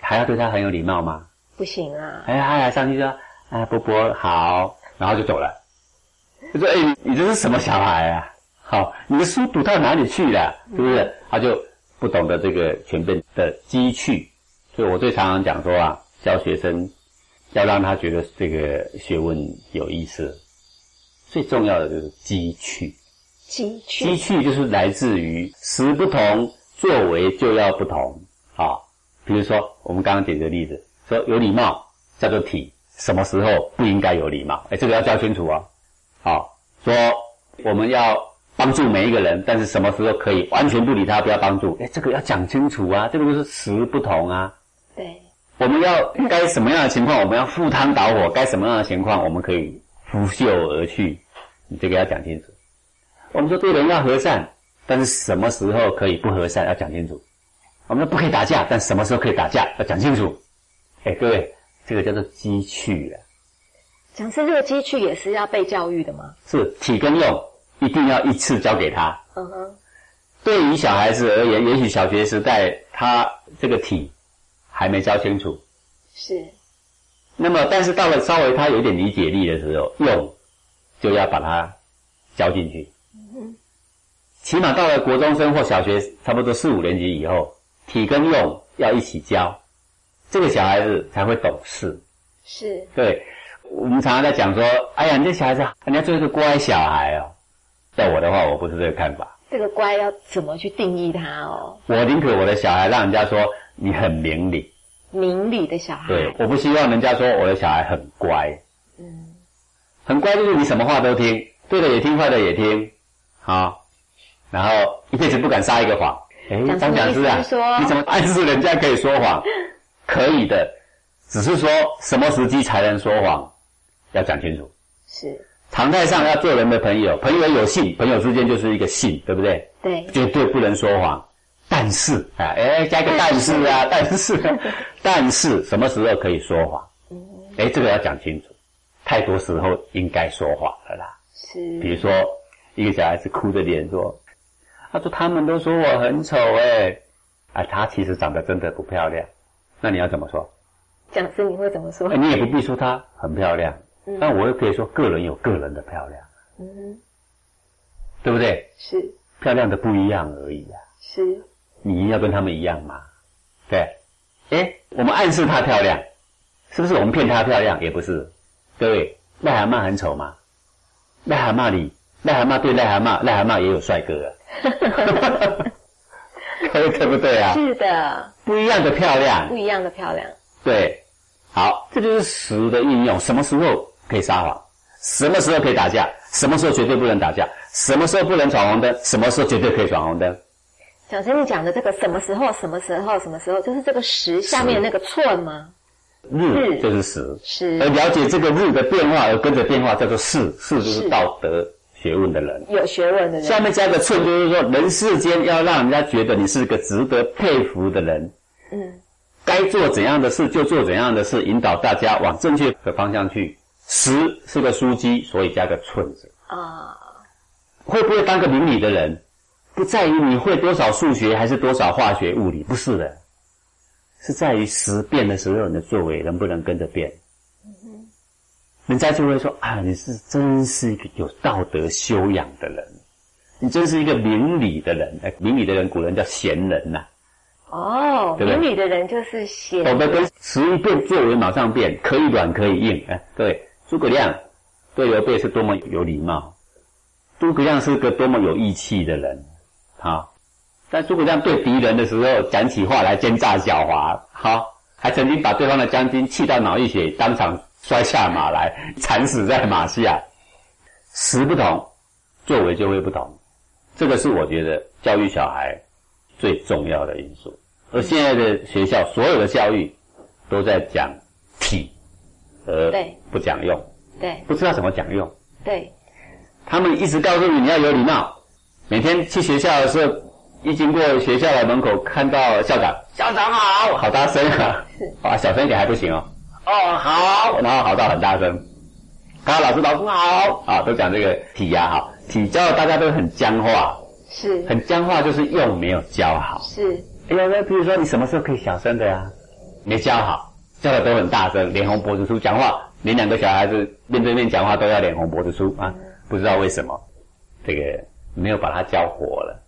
还要对他很有礼貌吗？不行啊，哎，他还上去说：“啊，波波好。”然后就走了。就说：“哎，你这是什么小孩啊？好，你的书读到哪里去了？是不是？”他就不懂得这个全变的机趣。所以我最常常讲说啊，教学生要让他觉得这个学问有意思，最重要的就是机趣。积机蓄趣就是来自于时不同，作为就要不同啊。比如说，我们刚刚举的例子，说有礼貌叫做体，什么时候不应该有礼貌？哎，这个要教清楚哦。好，说我们要帮助每一个人，但是什么时候可以完全不理他，不要帮助？哎，这个要讲清楚啊，这个就是时不同啊。对，我们要该什么样的情况，我们要赴汤蹈火；该什么样的情况，我们可以拂袖而去。你这个要讲清楚。我们说对人要和善，但是什么时候可以不和善，要讲清楚。我们说不可以打架，但什么时候可以打架，要讲清楚。哎，各位，这个叫做机趣了。讲师这个机器也是要被教育的吗？是体跟用一定要一次教给他。嗯哼，对于小孩子而言，也许小学时代他这个体还没教清楚，是那么但是到了稍微他有一点理解力的时候，用就要把它教进去。嗯哼起码到了国中生或小学差不多四五年级以后，体跟用要一起教，这个小孩子才会懂事。是，对，我们常常在讲说，哎呀，你这小孩子，人家做一个乖小孩哦。在我的话，我不是这个看法。这个乖要怎么去定义它哦？我宁可我的小孩让人家说你很明理，明理的小孩，对，我不希望人家说我的小孩很乖。嗯，很乖就是你什么话都听，对的也听，坏的也听，好，然后一辈子不敢撒一个谎。哎，讲张讲师啊你怎么暗示人家可以说谎？[laughs] 可以的，只是说什么时机才能说谎，要讲清楚。是，常态上要做人的朋友，朋友有信，朋友之间就是一个信，对不对？对，绝对不能说谎。但是啊，哎，加个但是啊，[laughs] 但是，[laughs] 但是什么时候可以说谎？哎，这个要讲清楚。太多时候应该说谎了啦。是，比如说，一个小孩子哭着脸说：“他说他们都说我很丑哎，啊，他其实长得真的不漂亮。那你要怎么说？讲师你会怎么说哎？你也不必说她很漂亮，嗯但我又可以说个人有个人的漂亮，嗯，对不对？是漂亮的不一样而已啊。是，你要跟他们一样嘛？对，哎，我们暗示她漂亮，是不是我们骗她漂亮？也不是。各位，癞蛤蟆很丑吗？癞蛤蟆里，癞蛤蟆对癞蛤蟆，癞蛤蟆也有帅哥啊，对 [laughs] 对不对啊？是的，不一样的漂亮不，一样的漂亮，对，好，这就是时的运用。什么时候可以撒谎？什么时候可以打架？什么时候绝对不能打架？什么时候不能闯红灯？什么时候绝对可以闯红灯？小师你讲的这个什么时候、什么时候、什么时候，就是这个时下面那个寸吗？日日就是时，是而了解这个日的变化而跟着变化叫做事，事就是是道德学问的人。有学问的人，下面加个寸，就是说人世间要让人家觉得你是个值得佩服的人，嗯，该做怎样的事就做怎样的事，引导大家往正确的方向去。时是个枢机，所以加个寸字。啊，会不会当个明理的人，不在于你会多少数学还是多少化学物理，不是的，是在于时变的时候你的作为能不能跟着变。人家就会说啊，你是真是一个有道德修养的人，你真是一个明理的人。哎，明理的人，古人叫贤人呐、哦，明理的人就是贤，懂得跟时一变，作为马上变，可以软可以硬。哎，对，诸葛亮对刘备是多么有礼貌，诸葛亮是个多么有义气的人，好。但诸葛亮对敌人的时候讲起话来奸诈狡猾，好，还曾经把对方的将军气到脑溢血，当场摔下马来，惨死在马下。时不同，作为就会不同，这个是我觉得教育小孩最重要的因素。而现在的学校所有的教育都在讲体，而对。不讲用，对。不知道怎么讲用。对，他们一直告诉你你要有礼貌，每天去学校的时候，一经过学校的门口，看到校长，校长好，好大声啊！[laughs] 是啊，小声一点还不行哦。哦，好，然后好到很大声。刚刚老师老师好。啊，都讲这个体压、好，体教大家都很僵化，是。很僵化就是用没有教好。是。哎呀，那比如说你什么时候可以小声的呀、没教好，教的都很大声，脸红脖子粗，讲话连两个小孩子面对面讲话都要脸红脖子粗啊，不知道为什么，这个没有把他教活了，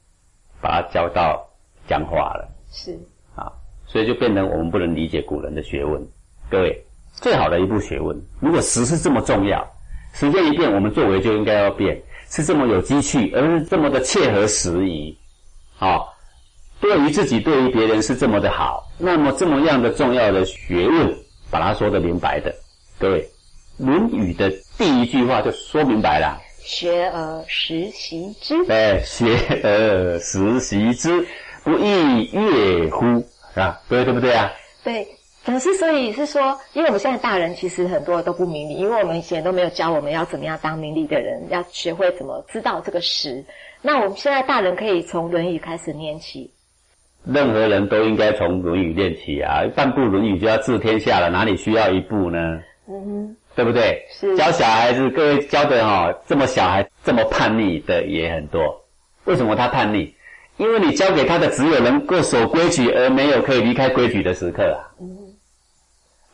把他教到讲话了是，啊，所以就变成我们不能理解古人的学问。各位，最好的一部学问，如果时是这么重要，时间一变，我们作为就应该要变，是这么有机趣，而是这么的切合时宜，啊。对于自己，对于别人是这么的好，那么这么样的重要的学问，把它说的明白的，各位，《论语》的第一句话就说明白了，学而时习之，哎，学而时习之，不亦说乎？啊，各位对不对啊？对。可是，所以是说，因为我们现在大人其实很多都不明理，因为我们以前都没有教我们要怎么样当明理的人，要学会怎么知道这个时。那我们现在大人可以从《论语》开始念起，任何人都应该从《论语》练起啊！半部《论语》就要治天下了，哪里需要一部呢？嗯对不对？是教小孩子，各位教的哈、这么小孩这么叛逆的也很多。为什么他叛逆？因为你教给他的只有能够守规矩，而没有可以离开规矩的时刻啊。嗯，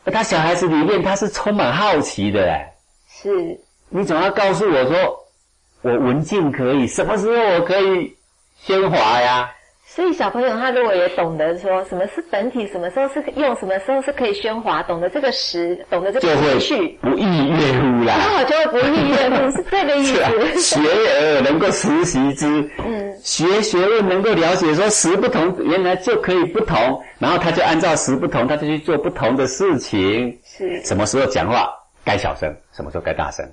而他小孩子里面他是充满好奇的哎，是你总要告诉我说，我文静可以，什么时候我可以喧哗呀？所以小朋友他如果也懂得说什么是本体，什么时候是用，什么时候是可以喧哗，懂得这个时，懂得这就会个情绪，不亦乐乎啦。那我就会不亦乐乎，是 [laughs] 这个意思。学而能够时习之，嗯，学学问能够了解说时不同，原来就可以不同，然后他就按照时不同，他就去做不同的事情。是什么时候讲话该小声，什么时候该大声，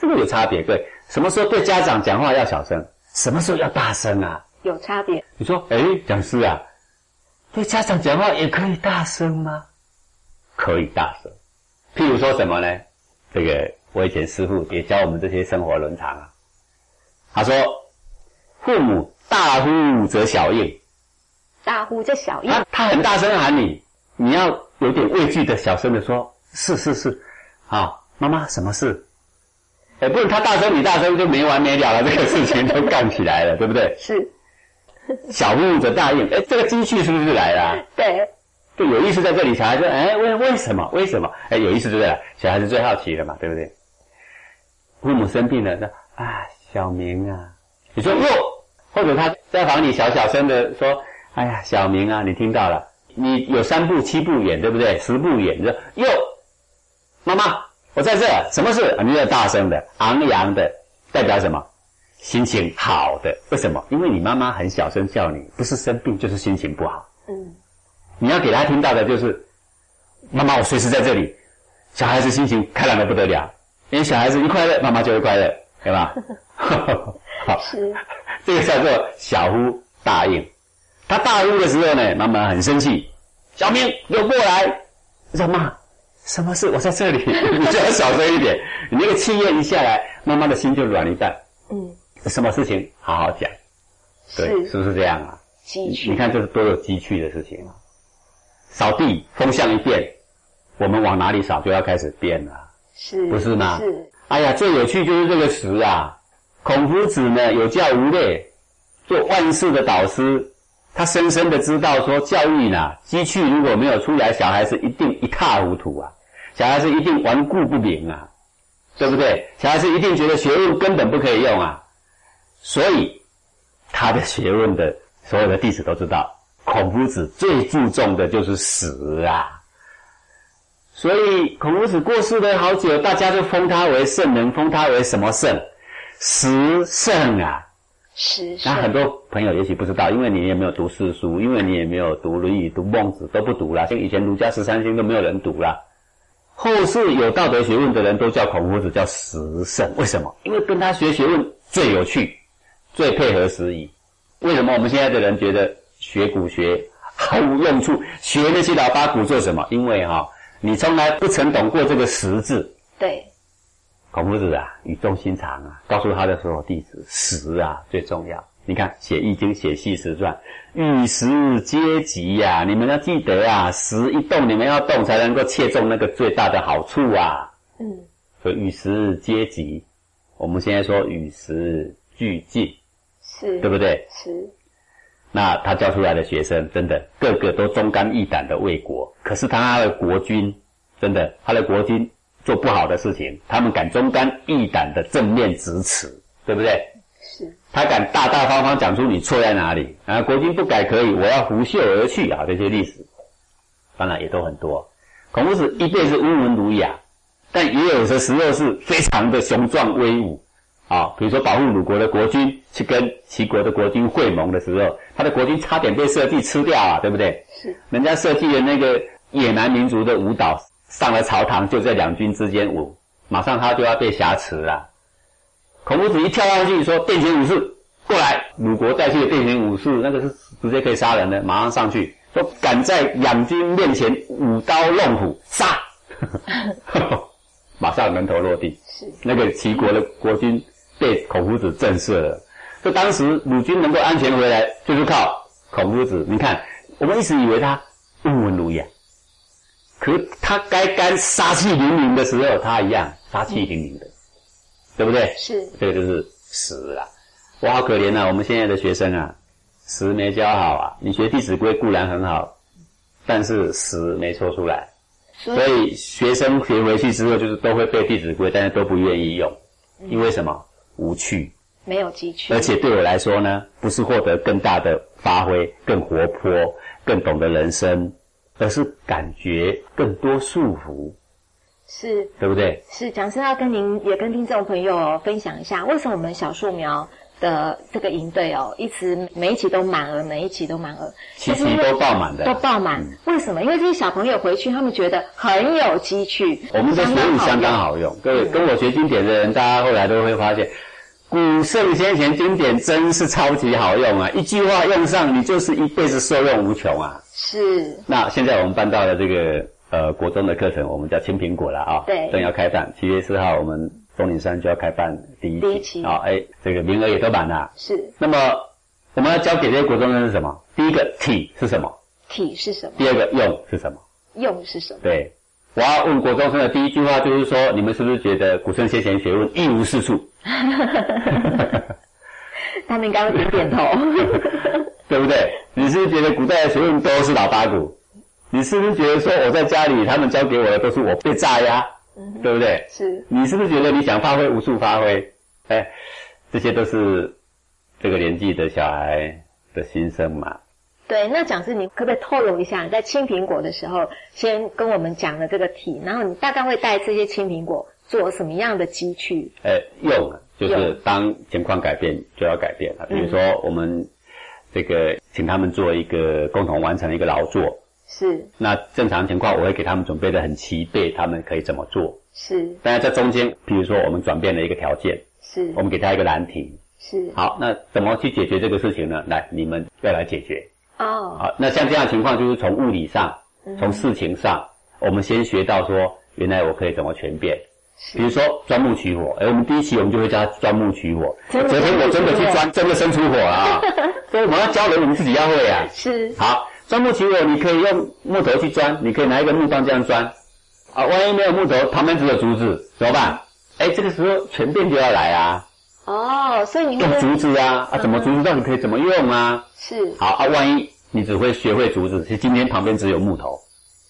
这个有差别。对，什么时候对家长讲话要小声，什么时候要大声啊？有差别。你说，哎，讲师啊，对家长讲话也可以大声吗？可以大声。譬如说什么呢？这个我以前师傅也教我们这些生活伦常啊。他说，父母大呼则小应，大呼则小应，他他很大声喊你，你要有点畏惧的小声的说，是是是，啊，妈妈什么事？哎，不然他大声你大声就没完没了了，这个事情都干起来了，对不对？是 [laughs] 小木则大应，哎，这个机趣是不是来了啊、[laughs] 对，就有意思在这里，小孩子哎为为什么为什么哎有意思对不对？小孩子最好奇了嘛，对不对？父母生病了，说啊小明啊，你说哟，或者他在房里小小声的说，哎呀小明啊，你听到了，你有三步七步远对不对？十步远，你说哟，妈妈我在这，什么事？啊你要大声的昂扬的，代表什么？心情好的，为什么？因为你妈妈很小声叫你，不是生病就是心情不好。嗯，你要给他听到的就是，妈妈，我随时在这里。小孩子心情开朗的不得了，因为小孩子一快乐，妈妈就会快乐，对吧？[laughs] 好，是这个叫做小呼大应。他大呼的时候呢，妈妈很生气，小明给我过来。说妈，什么事？我在这里，[laughs] 你就要小声一点。你那个气焰一下来，妈妈的心就软一半。嗯，什么事情好好讲，对，是是不是这样啊？你积蓄看这是多有积趣的事情啊！扫地风向一变，我们往哪里扫就要开始变了，是不是吗？是哎呀，最有趣就是这个词啊！孔夫子呢有教无类，做万事的导师，他深深的知道说教育呢，机趣如果没有出来，小孩子一定一塌糊涂啊，小孩子一定顽固不灵啊，对不对？小孩子一定觉得学问根本不可以用啊，所以他的学问的所有的弟子都知道，孔夫子最注重的就是死啊。所以孔夫子过世了好久，大家就封他为圣人，封他为什么圣？时圣啊！是是那很多朋友也许不知道，因为你也没有读四书，因为你也没有读《论语》、读《孟子》，都不读了。像以前儒家十三经都没有人读了。后世有道德学问的人都叫孔夫子叫时圣，为什么？因为跟他学学问最有趣，最配合时宜。为什么我们现在的人觉得学古学毫无用处？学那些老八股做什么？因为哈、你从来不曾懂过这个“时”字。对孔夫子啊，语重心长啊，告诉他的所有弟子，时啊最重要。你看写《易经》、写《系辞传》，与时皆吉呀、你们要记得啊，时一动，你们要动，才能够切中那个最大的好处啊。嗯所以与时皆吉，我们现在说与时俱进，是对不对？是那他教出来的学生，真的个个都忠肝义胆的为国。可是他的国君，真的他的国君做不好的事情，他们敢忠肝义胆的正面直斥，对不对？是他敢大大方方讲出你错在哪里啊！国君不改可以，我要拂袖而去啊！这些历史，当然也都很多。孔夫子一辈子温文儒雅，但也有的时候是非常的雄壮威武啊。比如说保护鲁国的国君去跟齐国的国君会盟的时候，他的国君差点被社稷吃掉啊，对不对？是人家设计的那个野蛮民族的舞蹈上了朝堂，就在两军之间舞，马上他就要被挟持了。孔夫子一跳上去说：“变形武士过来！”鲁国带去的变形武士，那个是直接可以杀人的，马上上去说：“敢在两军面前舞刀弄斧，杀！” [laughs] 马上人头落地。是那个齐国的国君被孔夫子震慑了。就当时鲁军能够安全回来，就是靠孔夫子。你看，我们一直以为他温文儒雅，可他该干杀气凌凌的时候，他一样杀气凌凌的，对不对？是这个就是死了。我好可怜啊！我们现在的学生啊，时没教好啊。你学《弟子规》固然很好，但是时没说出来，所所以学生学回去之后，就是都会背《弟子规》，但是都不愿意用，因为什么？无趣。没有积趣而，且对我来说呢，不是获得更大的发挥、更活泼、更懂得人生，而是感觉更多束缚，是对不对？是，讲师要跟您也跟听众朋友哦分享一下，为什么我们小树苗的这个营队哦，一直每一期都满额，每一期都满额，其实都爆满的都爆满。为什么？因为这些小朋友回去，他们觉得很有积趣，我们的学语相当。好用，各位跟我学经典的人，大家后来都会发现，古圣先贤经典真是超级好用啊！一句话用上，你就是一辈子受用无穷啊！是那现在我们办到了这个呃国中的课程，我们叫青苹果了啊，对正要开办，七月四号我们东岭山就要开办第一期，第一期啊，哎，这个名额也都满了。是，那么我们要教给这些国中生是什么？第一个体是什么？体是什么？第二个用是什么？用是什么？对，我要问国中生的第一句话就是说，你们是不是觉得古圣先贤学问一无是处？[laughs] 他们应该会点点头。[laughs] 对不对？你是不是觉得古代的学问都是老八股？你是不是觉得说我在家里他们教给我的都是我被榨压？对不对？是你是不是觉得你想发挥无处发挥？哎，这些都是这个年纪的小孩的心声嘛。对，那讲师，你可不可以透露一下，在青苹果的时候，先跟我们讲了这个题，然后你大概会带这些青苹果做什么样的机趣？呃，用啊，就是当情况改变就要改变了。比如说，我们这个请他们做一个共同完成一个劳作，是那正常情况我会给他们准备的很齐备，他们可以怎么做？是但是在中间，比如说我们转变了一个条件，是我们给他一个难题，是好，那怎么去解决这个事情呢？来，你们要来解决。哦，好，那像这样的情况，就是从物理上，从事情上，我们先学到说，原来我可以怎么全变。比如说钻木取火，哎，我们第一期我们就会教钻木取火。昨天我真的去钻，真的生出火了啊！[laughs] 所以我们要教人，我们自己要会啊。是好，钻木取火，你可以用木头去钻，你可以拿一个木棒这样钻。啊，万一没有木头，旁边只有竹子，怎么办？哎，这个时候全变就要来啊，哦，所以你用竹子啊，啊，怎么竹子到底可以怎么用啊？是好啊，万一你只会学会竹子，其实今天旁边只有木头，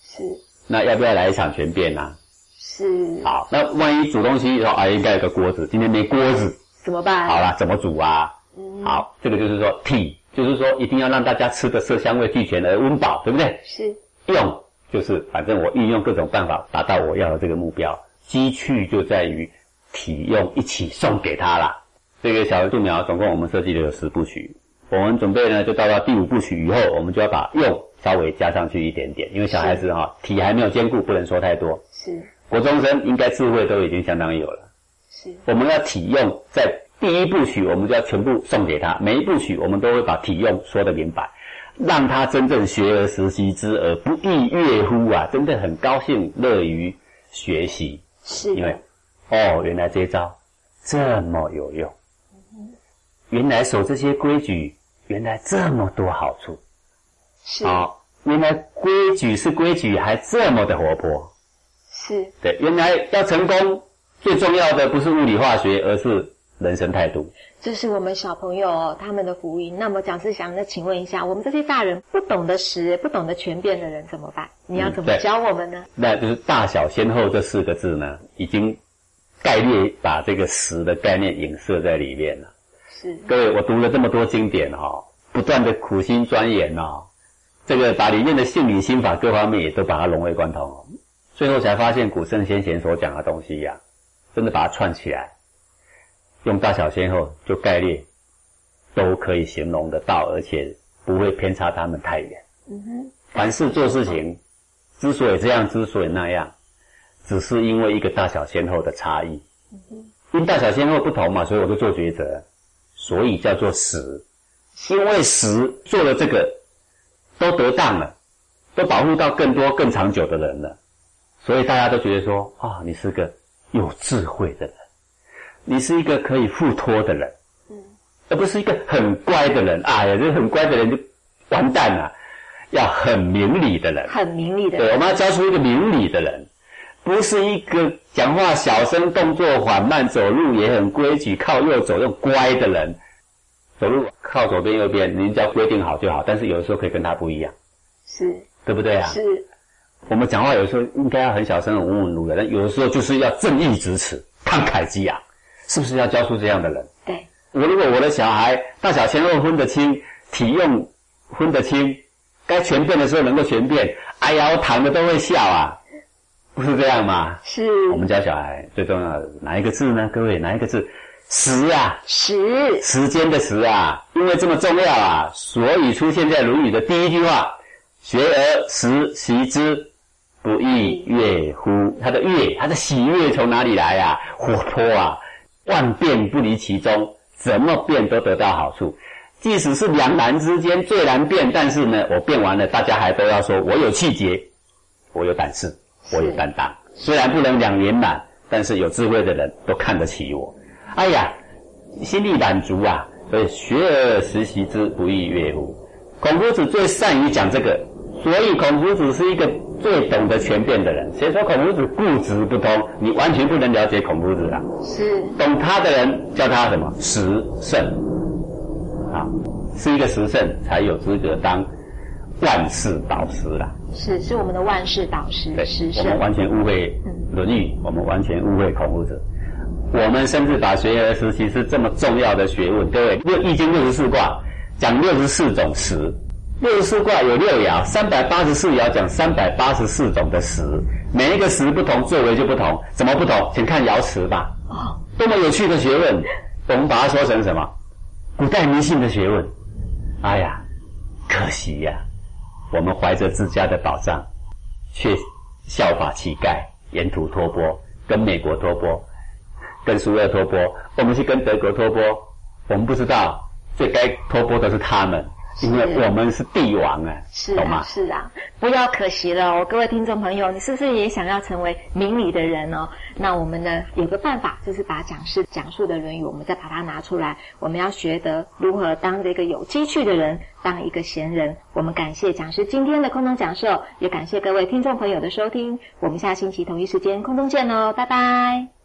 是那要不要来一场全变啊？是，好，那万一煮东西说啊，应该有个锅子，今天没锅子，怎么办？好了，怎么煮啊？嗯，好，这个就是说体，就是说一定要让大家吃的色香味俱全而温饱，对不对？是用就是反正我运用各种办法达到我要的这个目标，机趣就在于体用一起送给他啦。这个小树苗总共我们设计了有十部曲，我们准备呢就到了第五部曲以后，我们就要把用稍微加上去一点点，因为小孩子哈、体还没有兼顾，不能说太多。是国中生应该智慧都已经相当有了。是我们要体用，在第一部曲我们就要全部送给他，每一部曲我们都会把体用说得明白，让他真正学而时习之而不亦乐乎啊！真的很高兴，乐于学习，是因为哦，原来这一招这么有用，原来守这些规矩，原来这么多好处。是。啊、原来规矩是规矩，还这么的活泼。是。对，原来要成功，最重要的不是物理化学，而是人生态度。这是我们小朋友哦他们的福音。那么讲师想再请问一下，我们这些大人不懂得识、不懂得全变的人怎么办？你要怎么教我们呢？那就是大小先后这四个字呢，已经概略把这个识的概念影射在里面了。是各位，我读了这么多经典哈、哦，不断的苦心钻研哦，这个把里面的性理心法各方面也都把它融会贯通哦，最后才发现古圣先贤所讲的东西呀、真的把它串起来，用大小先后就概略都可以形容得到，而且不会偏差他们太远。嗯哼，凡事做事情，之所以这样，之所以那样，只是因为一个大小先后的差异。嗯哼因大小先后不同嘛，所以我就做抉择，所以叫做实。因为实做了这个，都得当了，都保护到更多更长久的人了，所以大家都觉得说啊，你是个有智慧的人，你是一个可以付托的人，嗯，而不是一个很乖的人。哎呀，这个很乖的人就完蛋了。要很明理的人。很明理的对，我，们要教出一个明理的人，不是一个讲话小声、动作缓慢、走路也很规矩、靠右走又乖的人。走路靠左边右边，你只要规定好就好。但是有的时候可以跟他不一样，是对不对啊？是我们讲话有时候应该要很小声、很温文儒雅，但有的时候就是要正义直尺、慷慨激昂，是不是要教出这样的人？对，我如果我的小孩大小前后分得清，体用分得清，该全变的时候能够全变，哎呀，我躺着都会笑啊，不是这样吗？是我们教小孩最重要的哪一个字呢？各位哪一个字？时啊，时时间的时啊，因为这么重要啊，所以出现在《论语》的第一句话：“学而时习之，不亦说乎？”他的悦，他的喜悦从哪里来啊？活泼啊，万变不离其宗，怎么变都得到好处。即使是两难之间最难变，但是呢，我变完了，大家还都要说我有气节，我有胆识，我有担当。虽然不能两圆满，但是有智慧的人都看得起我。哎呀，心力满足啊！所以学而时习之，不亦说乎？孔夫子最善于讲这个，所以孔夫子是一个最懂得权变的人。谁说孔夫子固执不通？你完全不能了解孔夫子啊！是懂他的人叫他什么？时圣啊，是一个时圣才有资格当万世导师啦。是是我们的万世导师对时，我们，完全误会《论语》，我们完全误会孔夫子。我们甚至把学而时习是这么重要的学问。各位，六《易经》六十四卦讲六十四种时，六十四卦有六爻，三百八十四爻讲三百八十四种的时，每一个时不同，作为就不同。怎么不同？请看爻辞吧。哦，多么有趣的学问！我们把它说成什么？古代迷信的学问。哎呀，可惜呀、我们怀着自家的宝藏，却效法乞丐，沿途托钵，跟美国托钵，跟苏俄托钵，我们去跟德国托钵，我们不知道最该托钵的是他们，因为我们是帝王啊，是啊懂吗？是啊，不要可惜了哦，各位听众朋友，你是不是也想要成为明理的人哦？那我们呢有个办法，就是把讲师讲述的《论语》，我们再把它拿出来，我们要学得如何当这个有积蓄的人，当一个贤人。我们感谢讲师今天的空中讲授，也感谢各位听众朋友的收听。我们下星期同一时间空中见喽，拜拜。